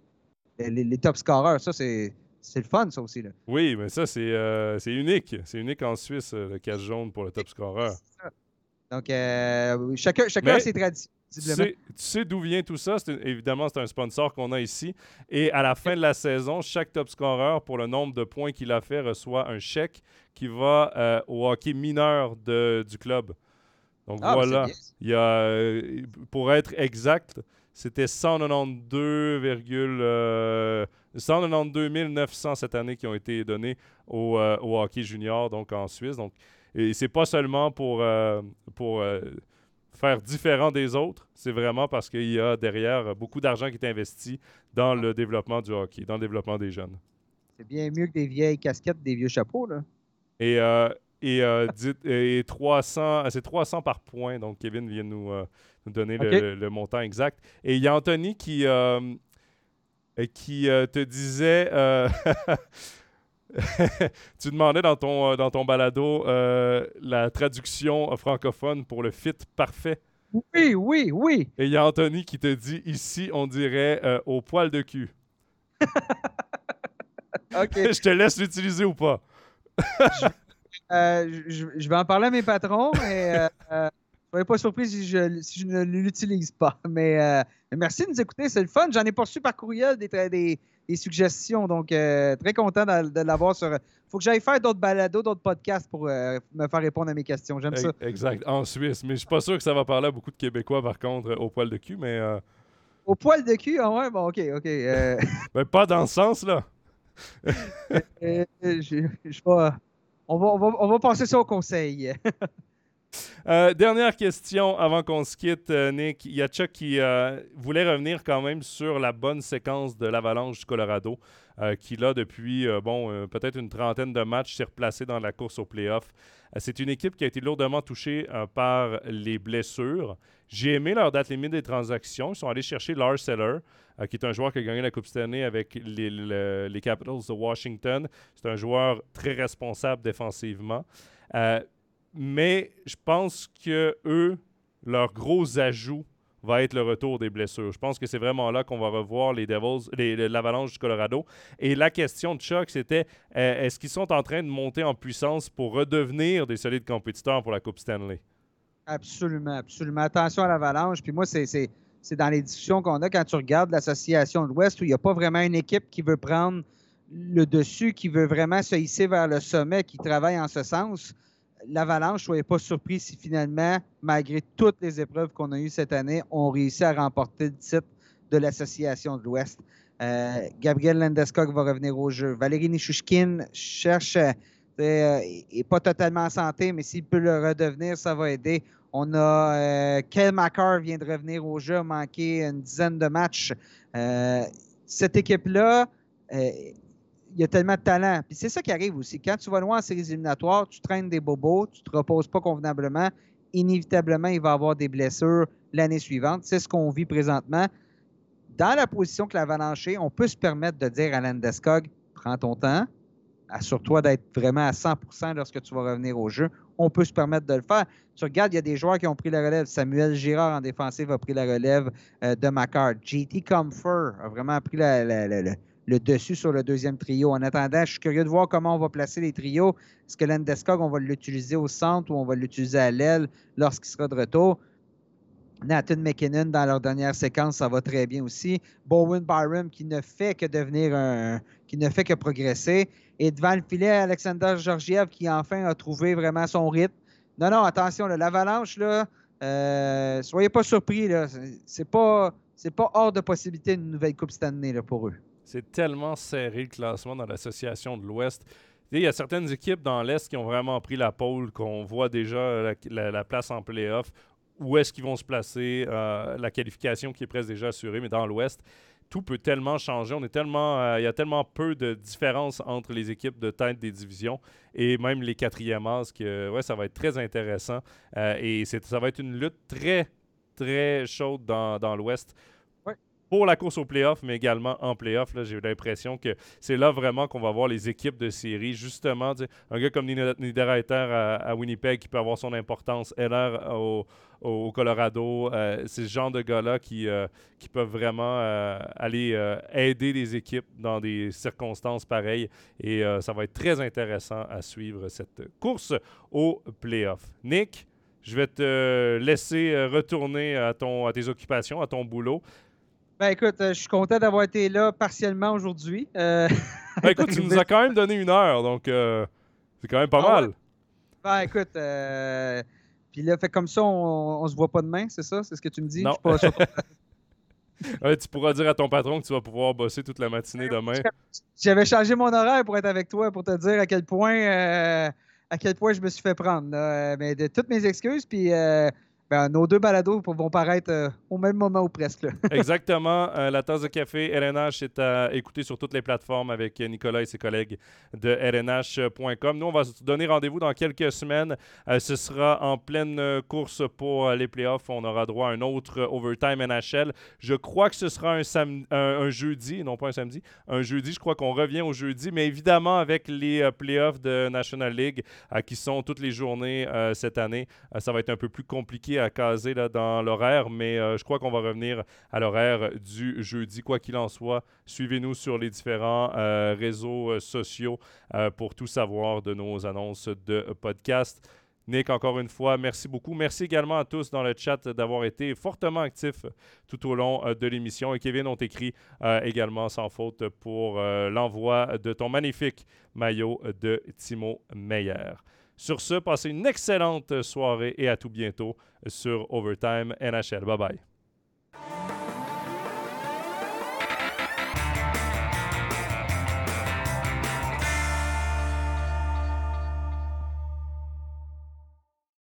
les top scorers. Ça, c'est c'est le fun, ça aussi. Là. Oui, mais ça, c'est euh, unique. C'est unique en Suisse, euh, le cache jaune pour le top scorer. Donc, euh, chacun, chacun a ses traditions. Tu sais, d'où vient tout ça? évidemment, c'est un sponsor qu'on a ici. Et à la fin de la saison, chaque top scorer, pour le nombre de points qu'il a fait, reçoit un chèque qui va au hockey mineur de, du club. Donc ah, voilà. Il y a, pour être exact, c'était 192, 192 900 cette année qui ont été donnés au, euh, au, hockey junior, donc en Suisse. Donc, et c'est pas seulement pour, euh, pour euh, faire différent des autres, c'est vraiment parce qu'il y a derrière beaucoup d'argent qui est investi dans le développement du hockey, dans le développement des jeunes. C'est bien mieux que des vieilles casquettes, des vieux chapeaux, là. Et, et, et 300, c'est 300 par point, donc Kevin vient nous, nous donner le, le, montant exact. Et il y a Anthony qui, qui euh, te disait. Euh, [LAUGHS] tu demandais dans ton, euh, dans ton balado la traduction francophone pour le fit parfait. Oui, oui, oui. Et il y a Anthony qui te dit ici, on dirait au poil de cul. [LAUGHS] OK. [LAUGHS] je te laisse l'utiliser ou pas? Je, vais en parler à mes patrons, mais [LAUGHS] Soyez pas surpris si je, si je ne l'utilise pas. Mais merci de nous écouter, c'est le fun. J'en ai poursu par courriel des, des, des suggestions. Donc, très content de, l'avoir sur. faut que j'aille faire d'autres balados, d'autres podcasts pour me faire répondre à mes questions. J'aime ça. Exact, en Suisse. Mais je suis pas sûr que ça va parler à beaucoup de Québécois, par contre, au poil de cul. Mais. Au poil de cul, ah ouais, bon, ok, ok. [LAUGHS] ben, pas dans ce sens-là. [LAUGHS] je, je, on va, on, va, passer ça au conseil. [LAUGHS] Euh, dernière question avant qu'on se quitte, euh, Nick. Il y a Chuck qui euh, voulait revenir quand même sur la bonne séquence de l'Avalanche du Colorado, qui là, depuis bon, peut-être une trentaine de matchs, s'est replacé dans la course au playoff. C'est une équipe qui a été lourdement touchée par les blessures. J'ai aimé leur date limite des transactions. Ils sont allés chercher Lars Seller, qui est un joueur qui a gagné la Coupe Stanley avec les, Capitals de Washington. C'est un joueur très responsable défensivement. Mais je pense que eux, leur gros ajout va être le retour des blessures. Je pense que c'est vraiment là qu'on va revoir les Devils, l'Avalanche du Colorado. Et la question de Chuck, c'était euh, est-ce qu'ils sont en train de monter en puissance pour redevenir des solides compétiteurs pour la Coupe Stanley? Absolument, absolument. Attention à l'Avalanche. Puis moi, c'est c'est dans les discussions qu'on a quand tu regardes l'association de l'Ouest où il n'y a pas vraiment une équipe qui veut prendre le dessus, qui veut vraiment se hisser vers le sommet, qui travaille en ce sens. L'Avalanche, soyez pas surpris si finalement, malgré toutes les épreuves qu'on a eues cette année, on réussit à remporter le titre de l'association de l'Ouest. Euh, Gabriel Landeskog va revenir au jeu. Valérie Nishushkin cherche, n'est euh, pas totalement en santé, mais s'il peut le redevenir, ça va aider. On a euh, Kel McCarr vient de revenir au jeu, a manqué une dizaine de matchs. Euh, cette équipe-là, euh, il y a tellement de talent. Puis c'est ça qui arrive aussi. Quand tu vas loin en séries éliminatoires, tu traînes des bobos, tu ne te reposes pas convenablement. Inévitablement, il va y avoir des blessures l'année suivante. C'est ce qu'on vit présentement. Dans la position que l'Avalanche est, on peut se permettre de dire à Landeskog prends ton temps, assure-toi d'être vraiment à 100% lorsque tu vas revenir au jeu on peut se permettre de le faire. Tu regardes, il y a des joueurs qui ont pris la relève. Samuel Girard en défensive a pris la relève euh, de Macard. JT Comfer a vraiment pris le dessus sur le deuxième trio. En attendant, je suis curieux de voir comment on va placer les trios. Est-ce que Landeskog, on va l'utiliser au centre ou on va l'utiliser à l'aile lorsqu'il sera de retour? Nathan McKinnon, dans leur dernière séquence, ça va très bien aussi. Bowen Byram, qui ne fait que devenir un. qui ne fait que progresser. Et devant le filet, Alexander Georgiev, qui enfin a trouvé vraiment son rythme. Non, non, attention, l'avalanche, là, euh, soyez pas surpris, là. C'est pas. Hors de possibilité une nouvelle Coupe Stanley là, pour eux. C'est tellement serré le classement dans l'association de l'Ouest. Il y a certaines équipes dans l'Est qui ont vraiment pris la pole, qu'on voit déjà la, place en playoff où est-ce qu'ils vont se placer, euh, la qualification qui est presque déjà assurée, mais dans l'Ouest, tout peut tellement changer. Euh, il y a tellement peu de différence entre les équipes de tête des divisions et même les quatrièmes as que ça va être très intéressant. Euh, et ça va être une lutte très, très chaude dans l'Ouest pour la course au playoff, mais également en playoff. J'ai l'impression que c'est là vraiment qu'on va voir les équipes de série. Justement, un gars comme Niederreiter à, Winnipeg qui peut avoir son importance, Heller au, au Colorado, euh, c'est ce genre de gars-là qui, euh, qui peuvent vraiment euh, aller aider les équipes dans des circonstances pareilles. Et ça va être très intéressant à suivre cette course au playoff. Nick, je vais te laisser retourner à, ton, à tes occupations, à ton boulot. Ben écoute, euh, je suis content d'avoir été là partiellement aujourd'hui. Euh, [LAUGHS] ben écoute, tu nous as quand même donné une heure, donc euh, c'est quand même pas ah mal. Ben écoute, puis là, fait comme ça, on, on se voit pas demain, c'est ça? C'est ce que tu me dis? Non. [LAUGHS] tu pourras dire à ton patron que tu vas pouvoir bosser toute la matinée demain. J'avais changé mon horaire pour être avec toi, pour te dire à quel point, à quel point je me suis fait prendre. Mais de toutes mes excuses, puis ben, nos deux balados vont paraître euh, au même moment ou presque. [LAUGHS] Exactement. Euh, la tasse de café RNH est à écouter sur toutes les plateformes avec Nicolas et ses collègues de RNH.com. Nous, on va se donner rendez-vous dans quelques semaines. Euh, ce sera en pleine course pour les playoffs. On aura droit à un autre overtime NHL. Je crois que ce sera un, un, jeudi, non pas un samedi. Un jeudi, je crois qu'on revient au jeudi, mais évidemment avec les playoffs de National League qui sont toutes les journées cette année, ça va être un peu plus compliqué à caser là, dans l'horaire, mais euh, je crois qu'on va revenir à l'horaire du jeudi. Quoi qu'il en soit, suivez-nous sur les différents euh, réseaux euh, sociaux pour tout savoir de nos annonces de podcast. Nick, encore une fois, merci beaucoup. Merci également à tous dans le chat d'avoir été fortement actifs tout au long de l'émission. Et Kevin, on t'écrit également sans faute pour l'envoi de ton magnifique maillot de Timo Meyer. Sur ce, passez une excellente soirée et à tout bientôt sur Overtime NHL. Bye bye.